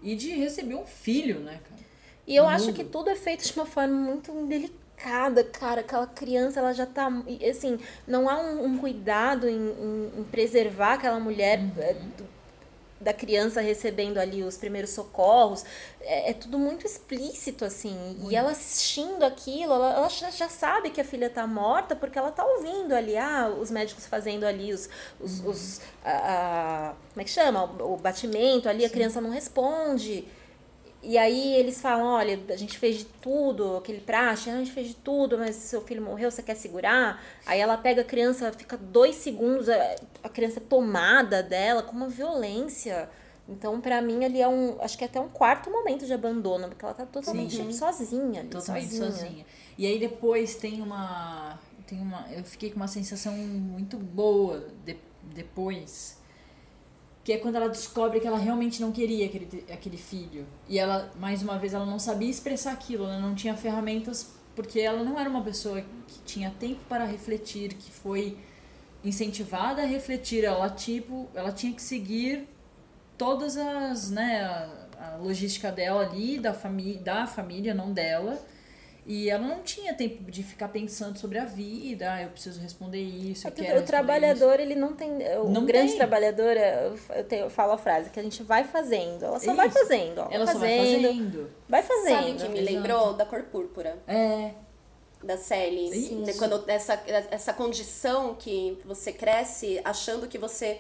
A: E de receber um filho, né, cara?
C: E eu
A: no
C: acho
A: mundo.
C: que tudo é feito de uma forma muito delicada, cara. Aquela criança, ela já tá. e, Assim, não há um, um cuidado em, em- em preservar aquela mulher
A: Uhum.
C: Da criança recebendo ali os primeiros socorros. É, é tudo muito explícito, assim. E ela assistindo aquilo, ela, ela já, já sabe que a filha tá morta porque ela tá ouvindo ali, ah, os médicos fazendo ali os. os,
A: Uhum.
C: os a, a- como é que chama? O, o batimento ali, a criança não responde. E aí eles falam, olha, a gente fez de tudo, aquele praxe, "Ah, a gente fez de tudo, mas seu filho morreu, você quer segurar? Aí ela pega a criança, fica dois segundos, a, a criança tomada dela com uma violência. Então, pra mim, ali é um. Acho que é até um quarto momento de abandono, porque ela tá totalmente
A: Sim.
C: sozinha ali.
A: Totalmente
C: sozinha.
A: sozinha. E aí depois tem uma. Tem uma. Eu fiquei com uma sensação muito boa de- depois. Que é quando ela descobre que ela realmente não queria aquele, aquele filho. E ela, mais uma vez, ela não sabia expressar aquilo, ela não tinha ferramentas, porque ela não era uma pessoa que tinha tempo para refletir, que foi incentivada a refletir. Ela, tipo, ela tinha que seguir todas as, né, a, a logística dela ali, da, da família, não dela. E ela não tinha tempo de ficar pensando sobre a vida, ah, eu preciso responder isso,
C: É
A: eu
C: que
A: quero
C: o trabalhador, ele não tem. O
A: Não
C: grande
A: tem.
C: trabalhador, eu, eu, tenho- eu falo a frase, que a gente vai fazendo. Ela só
A: Isso.
C: vai fazendo, ó.
A: Ela só vai
C: fazendo,
A: fazendo.
C: Vai fazendo.
B: Sabe que me
A: Exato.
B: lembrou da cor púrpura?
A: É,
B: da Sally.
A: Isso.
B: Né, Quando essa, essa condição que você cresce achando que você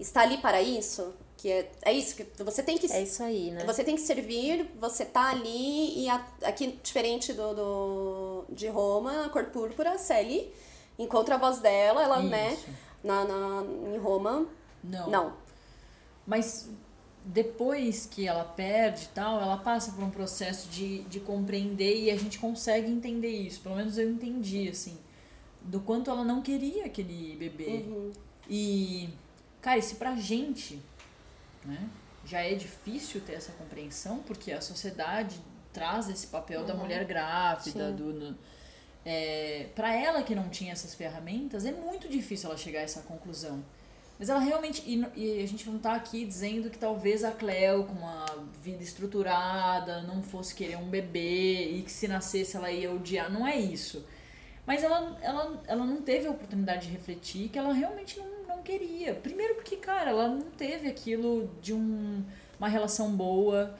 B: está ali para isso, que é, é isso, que você tem que
C: É isso aí, né?
B: Você tem que servir, você tá ali e a- aqui, diferente do, do de Roma, a cor púrpura, Sally, encontra a voz dela, ela, né,
A: Isso.
B: na, na, em Roma,
A: não.
B: não.
A: Mas depois que ela perde tal, ela passa por um processo de, de compreender e a gente consegue entender isso. Pelo menos eu entendi, assim, do quanto ela não queria aquele bebê. E, cara, se pra gente, né, já é difícil ter essa compreensão, porque a sociedade traz esse papel da mulher grávida,
C: Sim.
A: do. No, é, para ela que não tinha essas ferramentas, é muito difícil ela chegar a essa conclusão. Mas ela realmente. E, e a gente não tá aqui dizendo que talvez a Cleo, com uma vida estruturada, não fosse querer um bebê e que se nascesse ela ia odiar. Não é isso. Mas ela, ela, ela não teve a oportunidade de refletir que ela realmente não, não queria. Primeiro porque, cara, ela não teve aquilo de um, uma relação boa.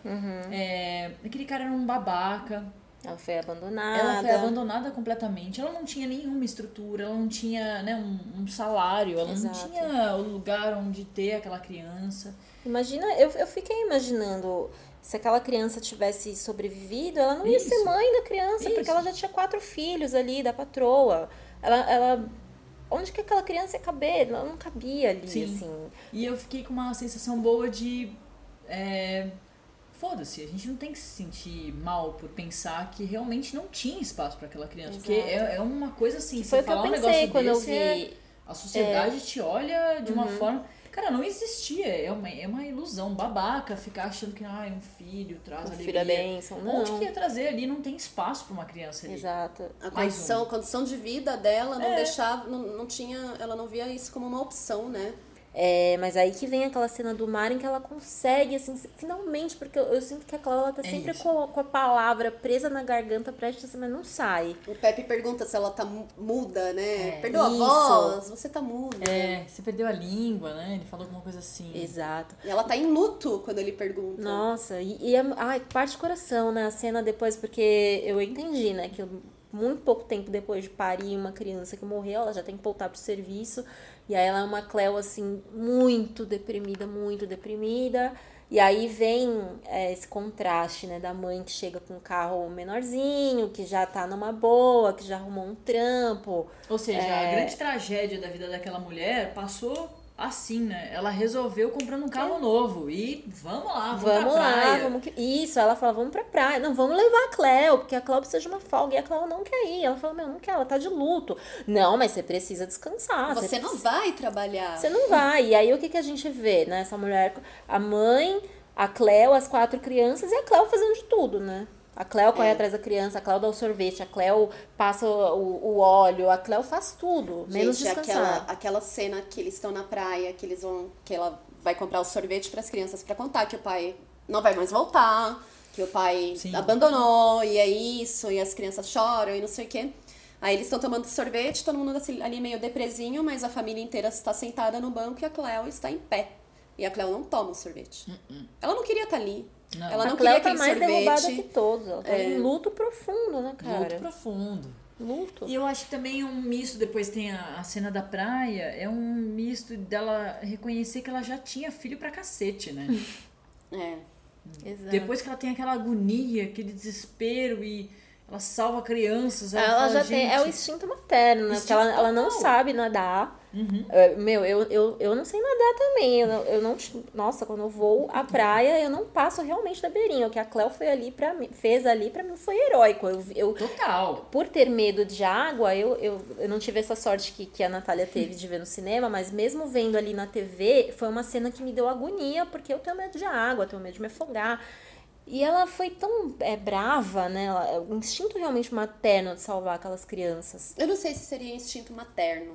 A: É, aquele cara era um babaca.
C: Ela foi abandonada.
A: Ela foi abandonada completamente. Ela não tinha nenhuma estrutura, ela não tinha né, um, um salário, ela
C: Exato.
A: não tinha o lugar onde ter aquela criança.
C: Imagina, eu, eu fiquei imaginando se aquela criança tivesse sobrevivido, ela não ia ser mãe da criança,
A: Isso.
C: porque ela já tinha quatro filhos ali da patroa. Ela, ela onde que aquela criança ia caber? Ela não cabia ali,
A: Sim.
C: assim.
A: E eu fiquei com uma sensação boa de. é, Foda-se, a gente não tem que se sentir mal por pensar que realmente não tinha espaço para aquela criança. Porque
C: Exato.
A: é, é uma coisa assim,
C: Que
A: você
C: foi o que eu
A: falar um negócio
C: quando eu
A: desse, é-
C: vi.
A: a sociedade te olha de uma forma. Cara, não existia. É uma, é uma ilusão babaca ficar achando que ah, um filho traz
C: O
A: alegria.
C: filho é bênção. Não.
A: Onde que ia trazer ali? Não tem espaço para uma criança ali.
C: Exato.
B: A
A: Mais
B: condição,
A: um.
B: a condição de vida dela não
A: É.
B: deixava, não, não tinha, ela não via isso como uma opção, né?
C: É, mas aí que vem aquela cena do mar em que ela consegue, assim, finalmente, porque eu, eu sinto que a Clara ela tá
A: É
C: sempre com, a- com a palavra presa na garganta, prestes assim, mas não sai.
B: O Pepe pergunta se ela tá mu- muda, né?
A: É.
B: Perdeu a
C: Isso.
B: voz, você tá muda.
A: É, você perdeu a língua, né? Ele falou alguma coisa assim.
C: Exato.
B: E ela tá em luto quando ele pergunta.
C: Nossa, e, e é, ai, parte do coração, né? A cena depois, porque eu entendi, né? Que muito pouco tempo depois de parir uma criança que morreu, ela já tem que voltar pro serviço. E aí ela é uma Cleo, assim, muito deprimida, muito deprimida. E aí vem é, esse contraste, né? Da mãe que chega com um carro menorzinho, que já tá numa boa, que já arrumou um trampo.
A: Ou seja,
C: É.
A: a grande tragédia da vida daquela mulher passou assim, né? Ela resolveu comprando um carro novo e vamos lá, vamos,
C: É. Vamos
A: pra
C: lá,
A: praia.
C: vamos. que- Isso, ela fala, vamos pra praia. Não, vamos levar a Cleo, porque a Cleo precisa de uma folga. E a Cleo não quer ir. Ela fala, meu, não quer, ela tá de luto. Não, mas você precisa descansar.
B: Você não vai trabalhar.
C: Você não vai. E aí o que, que a gente vê, né? Essa mulher, a mãe, a Cleo, as quatro crianças e a Cleo fazendo de tudo, né? A Cleo corre
B: É.
C: atrás da criança, a Cleo dá o sorvete, a Cleo passa o, o óleo, a Cleo faz tudo, menos
B: Gente,
C: descansar.
B: aquela, aquela cena que eles estão na praia, que eles vão. que ela vai comprar o sorvete para as crianças pra contar que o pai não vai mais voltar, que o pai
A: Sim.
B: abandonou, e é isso, e as crianças choram e não sei o quê. Aí eles estão tomando sorvete, todo mundo assim, ali meio depresinho, mas a família inteira está sentada no banco e a Cleo está em pé. E a Cleo não toma o sorvete. Ela não queria estar ali.
A: Não.
B: Ela não
C: a Cleo
B: queria
C: tá mais
B: sorvete.
C: derrubada que todos. Ela tá
B: É.
C: em luto profundo, né, cara?
A: Luto profundo.
C: Luto.
A: E eu acho que também um misto, depois tem a, a cena da praia, é um misto dela reconhecer que ela já tinha filho pra cacete, né? <laughs>
B: É.
C: Exato.
A: Depois que ela tem aquela agonia, aquele desespero e ela salva crianças. Ela,
C: Ela
A: fala,
C: já tem. É o
A: "Gente,
C: instinto materno, né? Porque ela,
A: Instinto
C: ela não sabe nadar.
A: Uhum.
C: É, Meu, eu, eu, eu não sei nadar também. Eu não, eu não. Nossa, quando eu vou à praia, eu não passo realmente da beirinha. O que a Cleo foi ali para mim, fez ali pra mim foi heróico. Eu, eu,
A: Total.
C: por ter medo de água, eu, eu, eu não tive essa sorte que, que a Natália teve de ver no cinema, mas mesmo vendo ali na TV, foi uma cena que me deu agonia, porque eu tenho medo de água, eu tenho medo de me afogar. E ela foi tão é, brava, né? Ela, o instinto realmente materno de salvar aquelas crianças.
B: Eu não sei se seria instinto materno.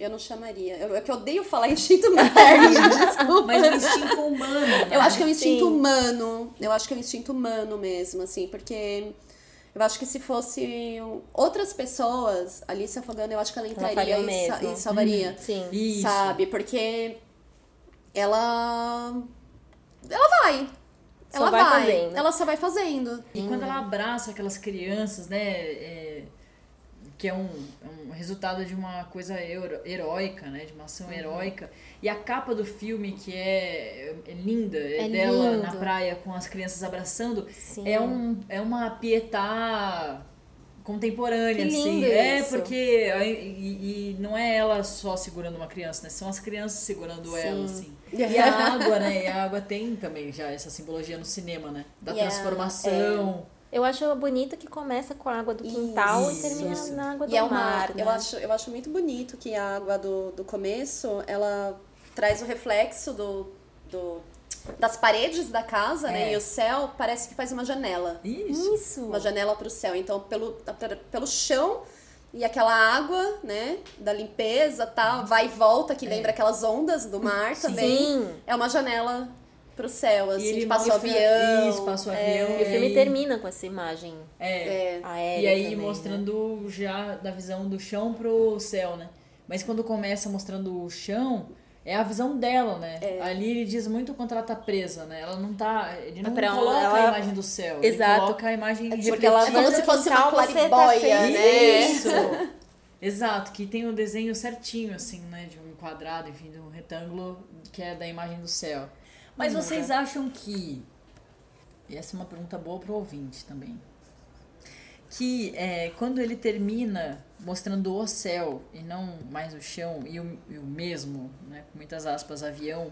B: Eu não chamaria. Eu, é que eu odeio falar instinto materno, <laughs> desculpa.
A: Mas o instinto humano. Né?
B: Eu acho que é um instinto
C: Sim.
B: humano. Eu acho que é um instinto humano mesmo, assim, porque eu acho que se fosse outras pessoas ali se afogando, eu acho que ela entraria
C: o
B: e, sa- e salvaria.
C: Sim.
A: Isso.
B: Sabe? Porque ela. Ela vai.
C: Só
B: ela
C: vai
B: vai.
C: fazendo.
B: Ela só vai fazendo.
A: E quando ela abraça aquelas crianças, né? é, que é um, é um resultado de uma coisa hero- heróica, né? De uma ação
C: Uhum.
A: heróica. E a capa do filme, que é, é linda, é,
C: É
A: dela
C: lindo.
A: na praia com as crianças abraçando,
C: Sim.
A: é, um, é uma pietá contemporânea, assim. É,
C: isso.
A: porque. E, e não é ela só segurando uma criança, né? São as crianças segurando ela, assim. <laughs> E a água, né? E a água tem também já essa simbologia no cinema, né? Da
B: Yeah,
A: transformação.
C: Eu acho bonito que começa com a água do quintal
B: Isso,
C: e termina
A: isso.
C: na água do
B: E é uma,
C: mar.
B: eu,
C: né?
B: acho, eu acho muito bonito que a água do, do começo, ela traz o reflexo do, do, das paredes da casa, né?
A: É.
B: E o céu parece que faz uma janela.
A: Isso.
C: Isso.
B: Uma janela para o céu. Então, pelo, pelo chão e aquela água, né? Da limpeza tal, vai e volta, que lembra aquelas ondas do mar também.
C: Sim.
B: É uma janela pro céu, assim,
A: ele
B: que passa o
A: mostra-
B: avião.
A: Isso, passa o
B: é,
A: avião.
C: E o filme
A: aí-
C: termina com essa imagem
A: É.
B: É.
C: aérea
A: E aí
C: também, né?
A: mostrando já da visão do chão pro céu, né? Mas quando começa mostrando o chão, é a visão dela, né? É. Ali ele diz muito quando ela tá presa, né? Ela não tá. Ele não
C: pra
A: coloca
C: ela...
A: a imagem do céu.
C: Exato.
A: Ele coloca a imagem
B: é porque ela
A: é
B: como se fosse uma clariboia, tá né?
A: Isso. Exato, que tem o um desenho certinho, assim, né? De um quadrado, enfim, de um retângulo que é da imagem do céu. Mas vocês acham que. E essa é uma pergunta boa pro ouvinte também. Que é, quando ele termina mostrando o céu e não mais o chão e o, e o mesmo, né, com muitas aspas, avião,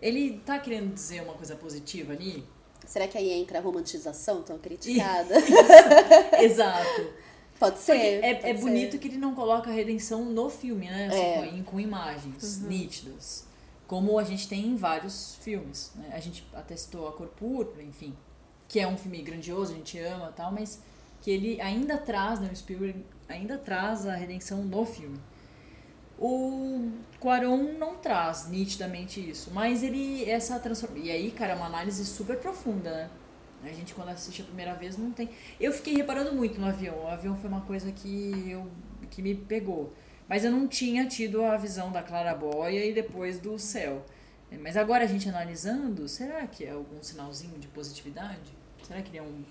A: ele tá querendo dizer uma coisa positiva ali?
B: Será que aí entra a romantização tão criticada? <laughs>
A: Exato.
B: Pode ser.
A: é,
B: pode
A: é bonito ser. que ele não coloca a redenção no filme, né? Assim,
B: é.
A: com, com, imagens uhum. nítidas. Como a gente tem em vários filmes. Né? A gente até citou A Cor Púrpura, enfim. Que é um filme grandioso, a gente ama tal, mas que ele ainda traz, né? O Spielberg ainda traz a redenção no filme. O Quaron não traz nitidamente isso, mas ele essa transformação. E aí, cara, é uma análise super profunda, né? A gente quando assiste a primeira vez não tem. Eu fiquei reparando muito no avião. O avião foi uma coisa que eu que me pegou. Mas eu não tinha tido a visão da claraboia e depois do céu. Mas agora a gente analisando, será que é algum sinalzinho de positividade? Será que ele é um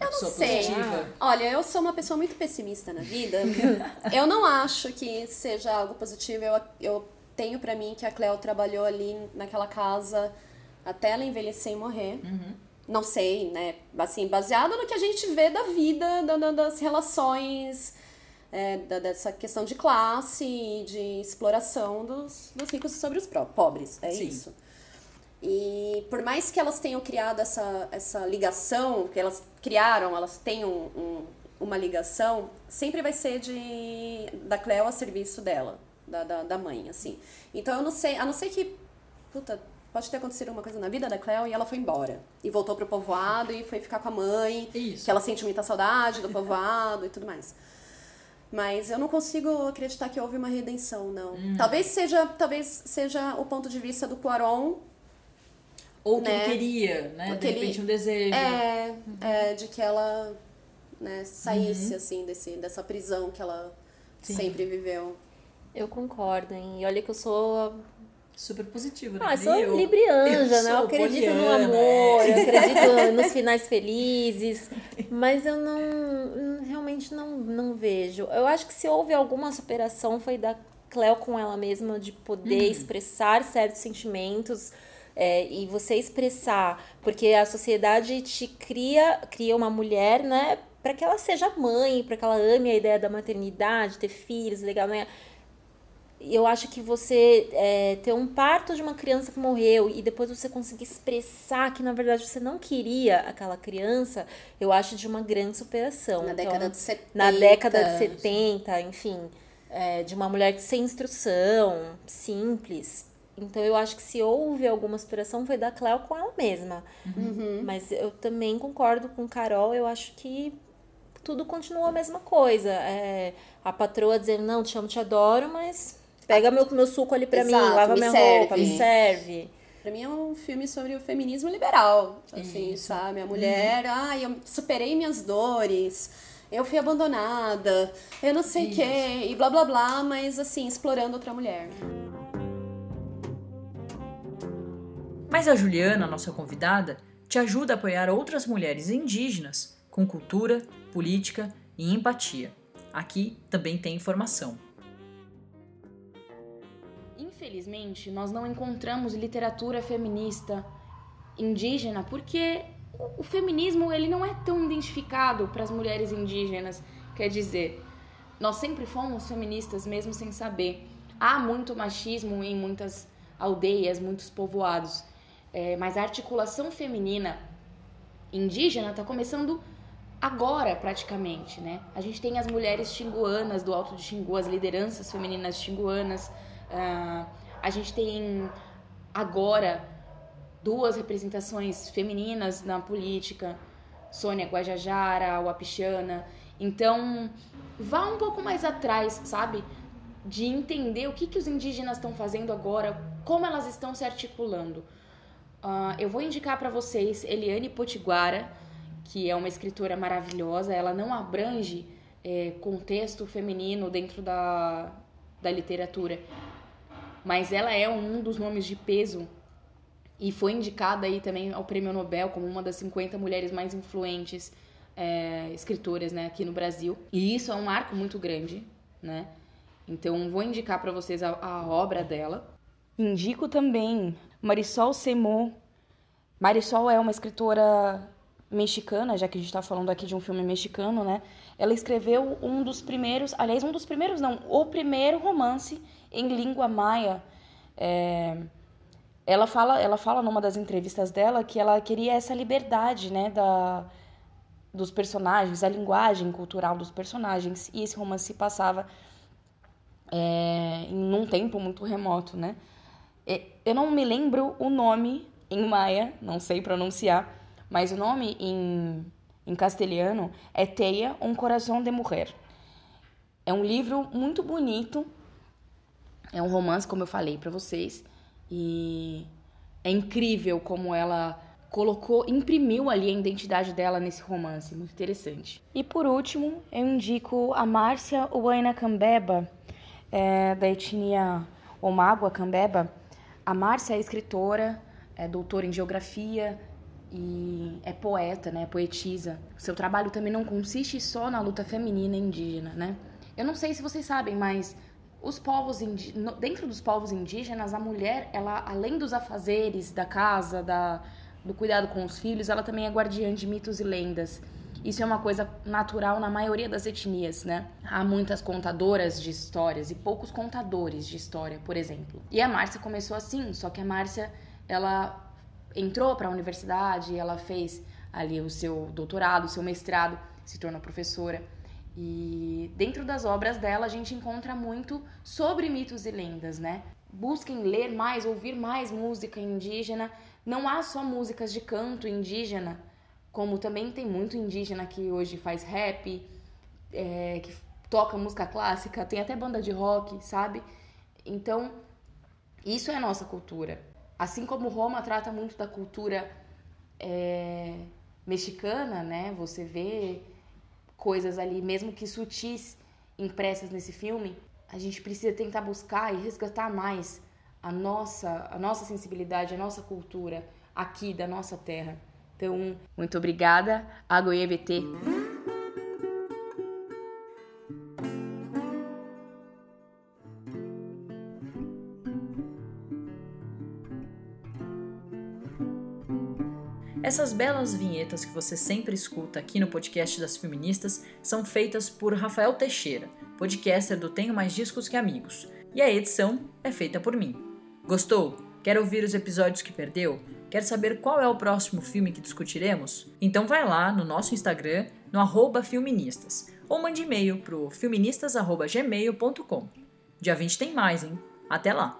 B: eu não sei. Positiva. Olha, eu sou uma pessoa muito pessimista na vida. <laughs> eu não acho que seja algo positivo. Eu, eu tenho para mim que a Cleo trabalhou ali naquela casa até ela envelhecer e morrer.
A: Uhum.
B: Não sei, né? Assim, baseado no que a gente vê da vida, da, das relações, é, da, dessa questão de classe e de exploração dos, dos ricos sobre os pobres. É Sim. isso. E por mais que elas tenham criado essa, essa ligação, que elas criaram, elas têm um, um, uma ligação, sempre vai ser de da Cleo a serviço dela, da, da, da mãe, assim. Então eu não sei, a não ser que, puta, pode ter acontecido uma coisa na vida da Cleo e ela foi embora. E voltou pro povoado e foi ficar com a mãe,
A: Isso.
B: que ela sente muita saudade do povoado e tudo mais. Mas eu não consigo acreditar que houve uma redenção, não. Hum. Talvez seja, talvez seja o ponto de vista do Poirot
A: ou que né? ele queria, né? de repente ele... um desejo.
B: É, é, de que ela né, saísse, uhum. assim, desse, dessa prisão que ela Sim. sempre viveu.
C: Eu concordo, hein? E olha que eu sou
A: super positiva, né?
C: Ah, eu sou librianja, eu <laughs> né? Eu acredito poliana, no amor, é. eu acredito nos finais felizes, mas eu não realmente não, não vejo. Eu acho que se houve alguma superação foi da Cleo com ela mesma de poder uhum. expressar certos sentimentos é, e você expressar, porque a sociedade te cria, cria uma mulher, né, para que ela seja mãe, para que ela ame a ideia da maternidade, ter filhos, legal, né? Eu acho que você é, ter um parto de uma criança que morreu e depois você conseguir expressar que na verdade você não queria aquela criança, eu acho de uma grande superação.
B: Na
C: então,
B: década de 70.
C: Na década de 70, enfim. É, de uma mulher sem instrução, simples. Então eu acho que se houve alguma superação foi da Cléo com ela mesma.
B: Uhum.
C: Mas eu também concordo com Carol, eu acho que tudo continua a mesma coisa. É, a patroa dizendo, não, te amo, te adoro, mas pega meu, meu suco ali pra Exato, mim, lava minha serve. roupa, me serve.
B: Pra mim é um filme sobre o feminismo liberal, assim, Isso. sabe? A mulher, uhum. ai, eu superei minhas dores, eu fui abandonada, eu não sei o quê, e blá blá blá, mas assim, explorando outra mulher.
A: Mas a Juliana, nossa convidada, te ajuda a apoiar outras mulheres indígenas com cultura, política e empatia. Aqui também tem informação.
D: Infelizmente, nós não encontramos literatura feminista indígena porque o feminismo ele não é tão identificado para as mulheres indígenas. Quer dizer, nós sempre fomos feministas mesmo sem saber. Há muito machismo em muitas aldeias, muitos povoados. É, mas a articulação feminina indígena está começando agora, praticamente, né? A gente tem as mulheres xinguanas do Alto de Xingu, as lideranças femininas xinguanas. Uh, a gente tem agora duas representações femininas na política, Sônia Guajajara, Wapichana. Então, vá um pouco mais atrás, sabe? De entender o que, que os indígenas estão fazendo agora, como elas estão se articulando. Uh, eu vou indicar para vocês Eliane Potiguara, que é uma escritora maravilhosa. Ela não abrange é, contexto feminino dentro da, da literatura. Mas ela é um dos nomes de peso e foi indicada aí também ao Prêmio Nobel como uma das 50 mulheres mais influentes é, escritoras né, aqui no Brasil. E isso é um marco muito grande, né? Então vou indicar para vocês a, a, obra dela. Indico também Marisol Semô. Marisol é uma escritora mexicana, já que a gente está falando aqui de um filme mexicano, né? Ela escreveu um dos primeiros, aliás, um dos primeiros não, o primeiro romance em língua maia. É, ela fala, ela fala numa das entrevistas dela que ela queria essa liberdade, né, da dos personagens, a linguagem cultural dos personagens. E esse romance se passava é, em um tempo muito remoto, né? Eu não me lembro o nome em maia, não sei pronunciar, mas o nome em, em castelhano é Teia, um coração de mulher. É um livro muito bonito, é um romance, como eu falei para vocês, e é incrível como ela colocou, imprimiu ali a identidade dela nesse romance, muito interessante. E por último, eu indico a Márcia Uaina Cambeba, é, da etnia Omagua Cambeba. A Márcia é escritora, é doutora em geografia e é poeta, né, poetisa. Seu trabalho também não consiste só na luta feminina indígena, né? Eu não sei se vocês sabem, mas os povos dentro dos povos indígenas, a mulher, ela além dos afazeres da casa, da do cuidado com os filhos, ela também é guardiã de mitos e lendas. Isso é uma coisa natural na maioria das etnias, né? Há muitas contadoras de histórias e poucos contadores de história, por exemplo. E a Márcia começou assim, só que a Márcia, ela entrou para a universidade, ela fez ali o seu doutorado, o seu mestrado, se tornou professora. E dentro das obras dela a gente encontra muito sobre mitos e lendas, né? Busquem ler mais, ouvir mais música indígena não há só músicas de canto indígena, como também tem muito indígena que hoje faz rap, é, que toca música clássica, tem até banda de rock, sabe? Então, isso é a nossa cultura. Assim como Roma trata muito da cultura é, mexicana, né? Você vê coisas ali, mesmo que sutis, impressas nesse filme, a gente precisa tentar buscar e resgatar mais a nossa, a nossa sensibilidade, a nossa cultura aqui da nossa terra. Então, muito obrigada, AgoiEBT.
A: Essas belas vinhetas que você sempre escuta aqui no podcast das feministas são feitas por Rafael Teixeira, podcaster do Tenho Mais Discos que Amigos, e a edição é feita por mim. Gostou? Quer ouvir os episódios que perdeu? Quer saber qual é o próximo filme que discutiremos? Então vai lá no nosso Instagram, no arroba Filministas, ou mande e-mail pro filministas.gmail.com. Dia 20 tem mais, hein? Até lá!